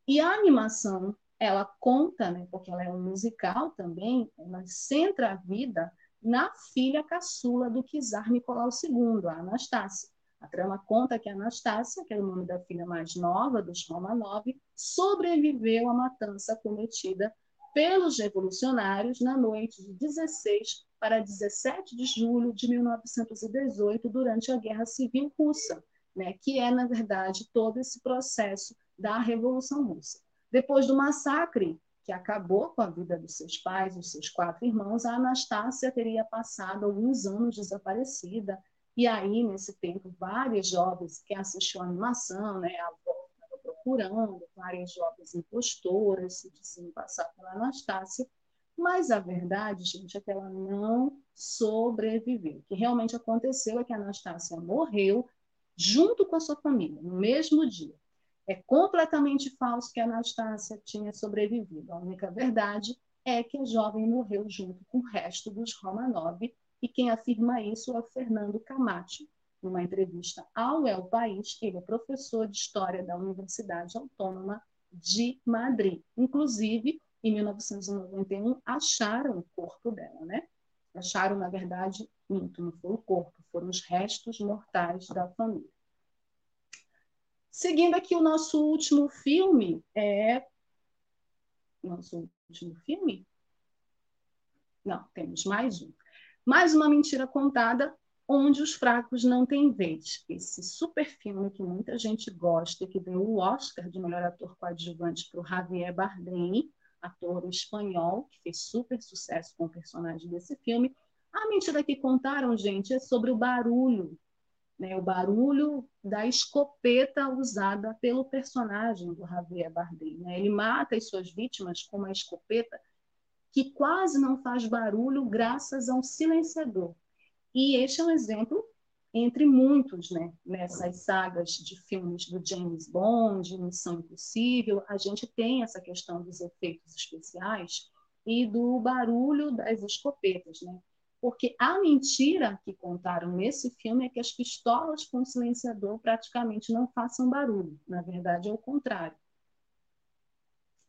E a animação, ela conta, né? porque ela é um musical também, ela centra a vida na filha caçula do czar Nicolau II, a Anastácia. A trama conta que a Anastácia, que era o nome da filha mais nova dos Romanov, sobreviveu à matança cometida pelos revolucionários na noite de 16 para 17 de julho de 1918, durante a Guerra Civil Russa, né, que é, na verdade, todo esse processo da Revolução Russa. Depois do massacre, que acabou com a vida dos seus pais, dos seus quatro irmãos, a Anastácia teria passado alguns anos desaparecida, e aí, nesse tempo, várias jovens que assistiam a animação, né, a estava procurando, várias jovens impostoras se diziam passar pela Anastácia, mas a verdade, gente, é que ela não sobreviveu. O que realmente aconteceu é que a Anastácia morreu junto com a sua família, no mesmo dia. É completamente falso que a Anastácia tinha sobrevivido. A única verdade é que a jovem morreu junto com o resto dos Romanov, e quem afirma isso é o Fernando Camacho, numa entrevista ao El País, ele é professor de História da Universidade Autônoma de Madrid. Inclusive, em 1991, acharam o corpo dela, né? Acharam, na verdade, minto, não foi o corpo, foram os restos mortais da família. Seguindo aqui o nosso último filme, é. Nosso último filme? Não, temos mais um. Mais uma mentira contada onde os fracos não têm vez. Esse super filme que muita gente gosta, que deu o Oscar de melhor ator coadjuvante para o Javier Bardem, ator espanhol, que fez super sucesso com o personagem desse filme. A mentira que contaram, gente, é sobre o barulho, né? o barulho da escopeta usada pelo personagem do Javier Bardem. Né? Ele mata as suas vítimas com uma escopeta que quase não faz barulho graças a um silenciador. E este é um exemplo entre muitos, né, nessas sagas de filmes do James Bond, Missão Impossível, a gente tem essa questão dos efeitos especiais e do barulho das escopetas, né? Porque a mentira que contaram nesse filme é que as pistolas com silenciador praticamente não façam barulho. Na verdade, é o contrário.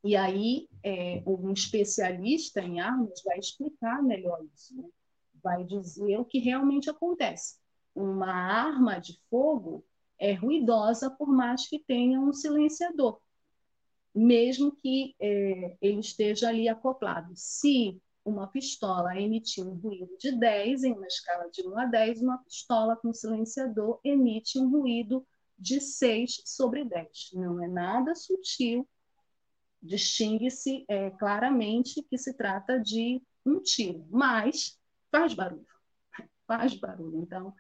E aí, é, um especialista em armas vai explicar melhor isso, né? vai dizer o que realmente acontece uma arma de fogo é ruidosa por mais que tenha um silenciador, mesmo que é, ele esteja ali acoplado. Se uma pistola emitir um ruído de 10, em uma escala de 1 a 10, uma pistola com silenciador emite um ruído de 6 sobre 10. Não é nada sutil, distingue-se é, claramente que se trata de um tiro, mas faz barulho. Faz barulho. Então,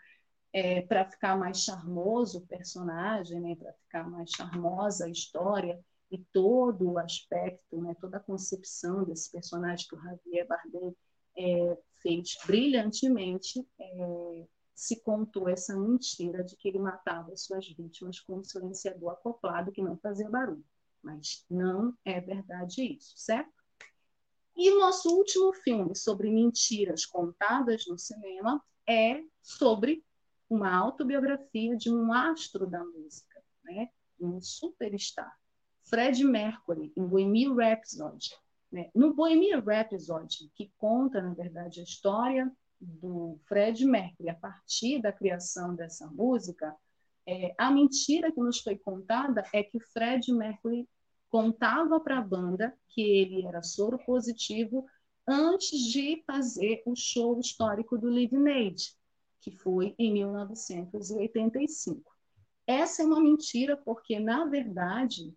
é, para ficar mais charmoso o personagem, né, para ficar mais charmosa a história e todo o aspecto, né, toda a concepção desse personagem que o Javier Bardem é, fez brilhantemente, é, se contou essa mentira de que ele matava suas vítimas com um silenciador acoplado que não fazia barulho. Mas não é verdade isso, certo? E o nosso último filme sobre mentiras contadas no cinema é sobre uma autobiografia de um astro da música, né? um superstar, Fred Mercury, em Bohemian Rhapsody. Né? No Bohemian Rhapsody, que conta, na verdade, a história do Fred Mercury a partir da criação dessa música, é, a mentira que nos foi contada é que Fred Mercury contava para a banda que ele era soro positivo antes de fazer o show histórico do Live Aid, que foi em 1985. Essa é uma mentira porque, na verdade,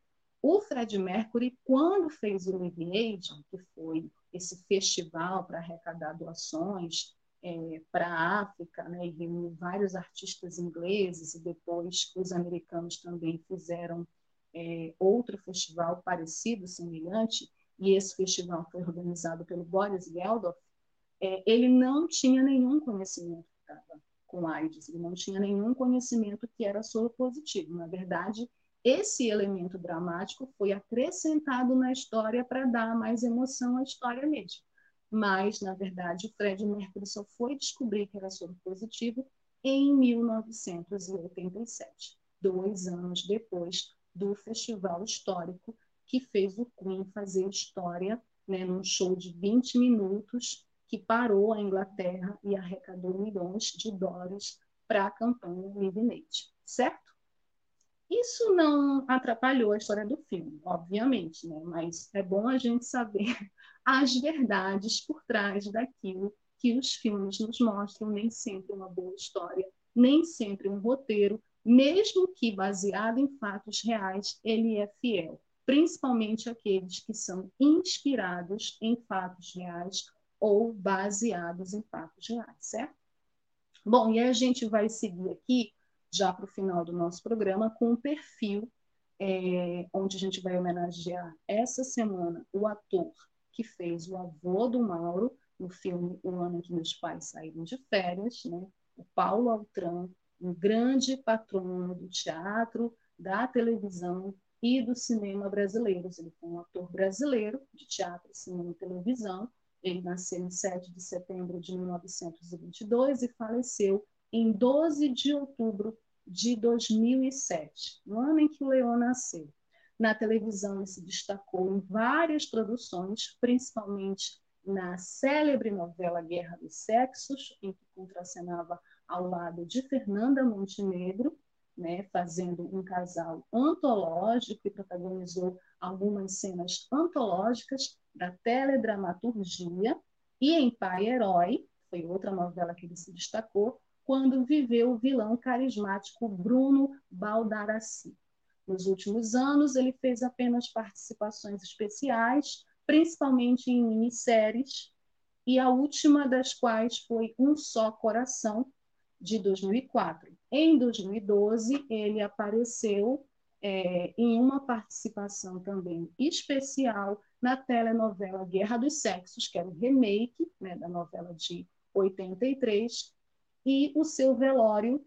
o Fred Mercury, quando fez o Live Aid, que foi esse festival para arrecadar doações é, para a África, né, e reuniu vários artistas ingleses, e depois os americanos também fizeram é, outro festival parecido, semelhante, e esse festival foi organizado pelo Boris Geldof, é, ele não tinha nenhum conhecimento com AIDS, ele não tinha nenhum conhecimento que era soro positivo. Na verdade, esse elemento dramático foi acrescentado na história para dar mais emoção à história mesmo. Mas, na verdade, o Fred Mercury só foi descobrir que era soro positivo em 1987, dois anos depois do festival histórico que fez o Queen fazer história né, num show de 20 minutos que parou a Inglaterra e arrecadou milhões de dólares para a campanha Live Nate, certo? Isso não atrapalhou a história do filme, obviamente, né? mas é bom a gente saber as verdades por trás daquilo que os filmes nos mostram, nem sempre uma boa história, nem sempre um roteiro, mesmo que baseado em fatos reais, ele é fiel, principalmente aqueles que são inspirados em fatos reais ou baseados em fatos reais, certo? Bom, e a gente vai seguir aqui, já para o final do nosso programa, com um perfil é, onde a gente vai homenagear essa semana o ator que fez o avô do Mauro no filme O Ano em que Meus Pais Saíram de Férias, né? o Paulo Altran, um grande patrono do teatro, da televisão e do cinema brasileiros. Ele foi um ator brasileiro de teatro, cinema e televisão. Ele nasceu em 7 de setembro de 1922 e faleceu em 12 de outubro de 2007, no ano em que o Leão nasceu. Na televisão, ele se destacou em várias produções, principalmente na célebre novela Guerra dos Sexos, em que contracenava ao lado de Fernanda Montenegro, né, fazendo um casal antológico e protagonizou algumas cenas antológicas da teledramaturgia, e em Pai Herói, foi outra novela que ele se destacou, quando viveu o vilão carismático Bruno Baldarassi. Nos últimos anos, ele fez apenas participações especiais, principalmente em minisséries, e a última das quais foi Um Só Coração, de 2004. Em 2012, ele apareceu é, em uma participação também especial na telenovela Guerra dos Sexos, que era o remake né, da novela de 83, e o seu velório,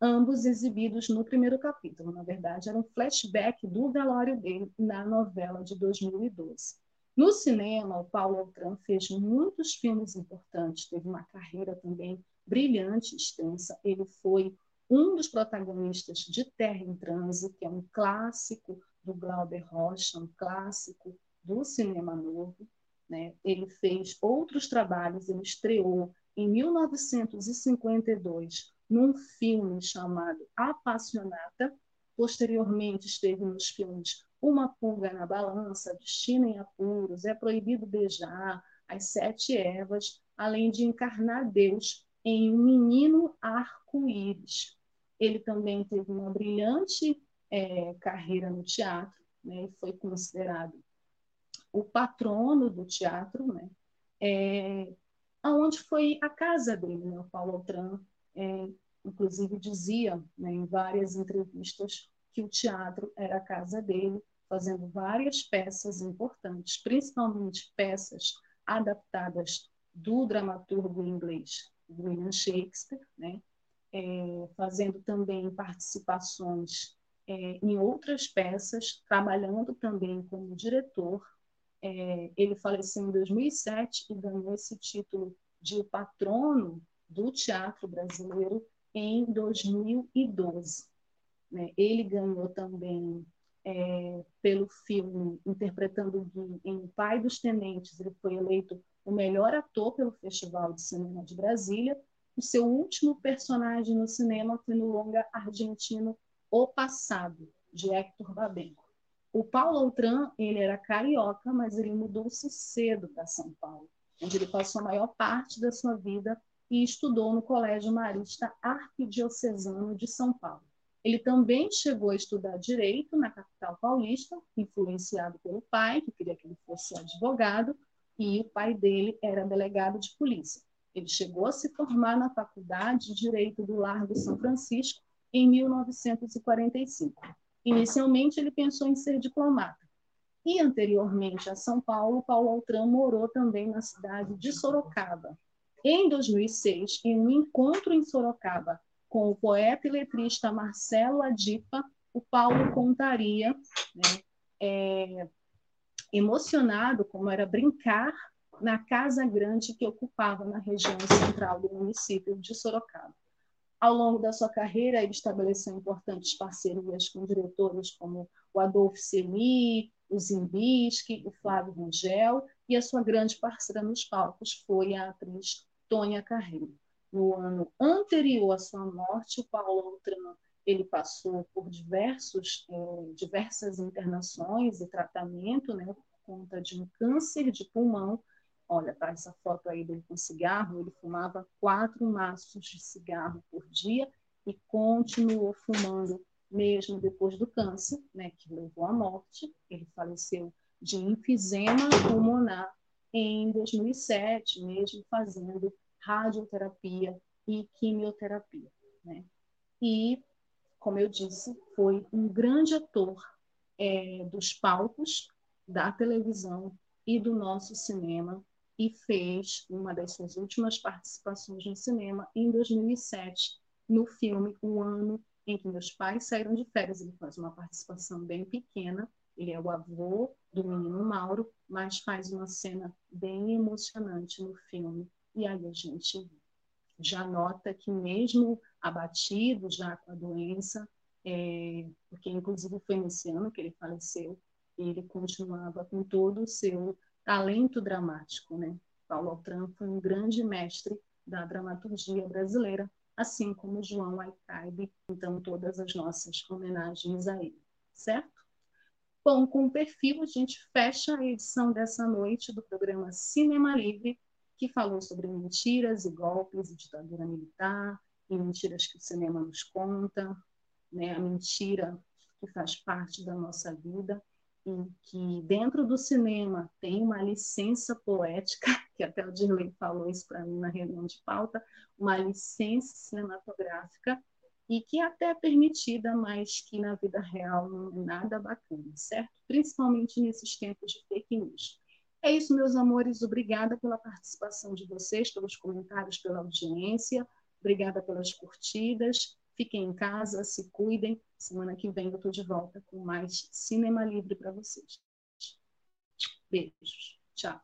ambos exibidos no primeiro capítulo. Na verdade, era um flashback do velório dele na novela de 2012. No cinema, o Paulo Altran fez muitos filmes importantes, teve uma carreira também brilhante, extensa. Ele foi um dos protagonistas de Terra em Transe, que é um clássico do Glauber Rocha, um clássico do cinema novo. Né? Ele fez outros trabalhos, ele estreou em 1952 num filme chamado Apassionata. Posteriormente esteve nos filmes Uma Pulga na Balança, Destino em Apuros, É Proibido Beijar, As Sete Ervas, além de encarnar Deus em Um Menino Arco-Íris. Ele também teve uma brilhante é, carreira no teatro, né, foi considerado o patrono do teatro, né, é, aonde foi a casa dele, né, o Paulo Altran, é, inclusive dizia né, em várias entrevistas que o teatro era a casa dele, fazendo várias peças importantes, principalmente peças adaptadas do dramaturgo inglês William Shakespeare, né? é, fazendo também participações é, em outras peças, trabalhando também como diretor. É, ele faleceu em 2007 e ganhou esse título de patrono do teatro brasileiro em 2012. Né? Ele ganhou também é, pelo filme interpretando Gui em Pai dos Tenentes, ele foi eleito o melhor ator pelo Festival de Cinema de Brasília. O seu último personagem no cinema foi no longa argentino O Passado, de Hector Babenco. O Paulo Outram, ele era carioca, mas ele mudou-se cedo para São Paulo, onde ele passou a maior parte da sua vida e estudou no Colégio Marista Arquidiocesano de São Paulo. Ele também chegou a estudar direito na capital paulista, influenciado pelo pai, que queria que ele fosse advogado, e o pai dele era delegado de polícia. Ele chegou a se formar na Faculdade de Direito do Largo São Francisco em 1945. Inicialmente, ele pensou em ser diplomata. E anteriormente a São Paulo, Paulo Altran morou também na cidade de Sorocaba. Em 2006, em um encontro em Sorocaba com o poeta e letrista Marcelo Adipa, o Paulo contaria, né, é, emocionado como era brincar na casa grande que ocupava na região central do município de Sorocaba. Ao longo da sua carreira, ele estabeleceu importantes parcerias com diretores como o Adolfo Celi, o Zimbisky, o Flávio Rangel, e a sua grande parceira nos palcos foi a atriz Tônia Carreiro no ano anterior à sua morte, o Paulo Outram ele passou por diversos, é, diversas internações e tratamento, né, por conta de um câncer de pulmão. Olha, tá essa foto aí dele com cigarro, ele fumava quatro maços de cigarro por dia e continuou fumando mesmo depois do câncer, né, que levou à morte. Ele faleceu de enfisema pulmonar em 2007, mesmo fazendo radioterapia e quimioterapia. Né? E, como eu disse, foi um grande ator é, dos palcos, da televisão e do nosso cinema e fez uma das suas últimas participações no cinema em 2007, no filme O Ano em que Meus Pais Saíram de Férias. Ele faz uma participação bem pequena, ele é o avô do menino Mauro, mas faz uma cena bem emocionante no filme e aí a gente já nota que mesmo abatido já com a doença, é, porque inclusive foi nesse ano que ele faleceu, ele continuava com todo o seu talento dramático, né? Paulo Altran foi um grande mestre da dramaturgia brasileira, assim como João Aicaibe, então todas as nossas homenagens a ele, certo? Bom, com o perfil a gente fecha a edição dessa noite do programa Cinema Livre, que falou sobre mentiras e golpes e ditadura militar, e mentiras que o cinema nos conta, né? a mentira que faz parte da nossa vida, e que dentro do cinema tem uma licença poética, que até o Dirley falou isso para mim na reunião de pauta, uma licença cinematográfica, e que até é permitida, mas que na vida real não é nada bacana, certo? Principalmente nesses tempos de fake news. É isso, meus amores. Obrigada pela participação de vocês, pelos comentários, pela audiência. Obrigada pelas curtidas. Fiquem em casa, se cuidem. Semana que vem eu estou de volta com mais Cinema Livre para vocês. Beijos. Tchau.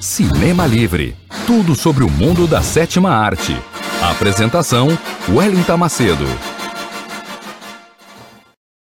Cinema Livre. Tudo sobre o mundo da sétima arte. Apresentação: Wellington Macedo.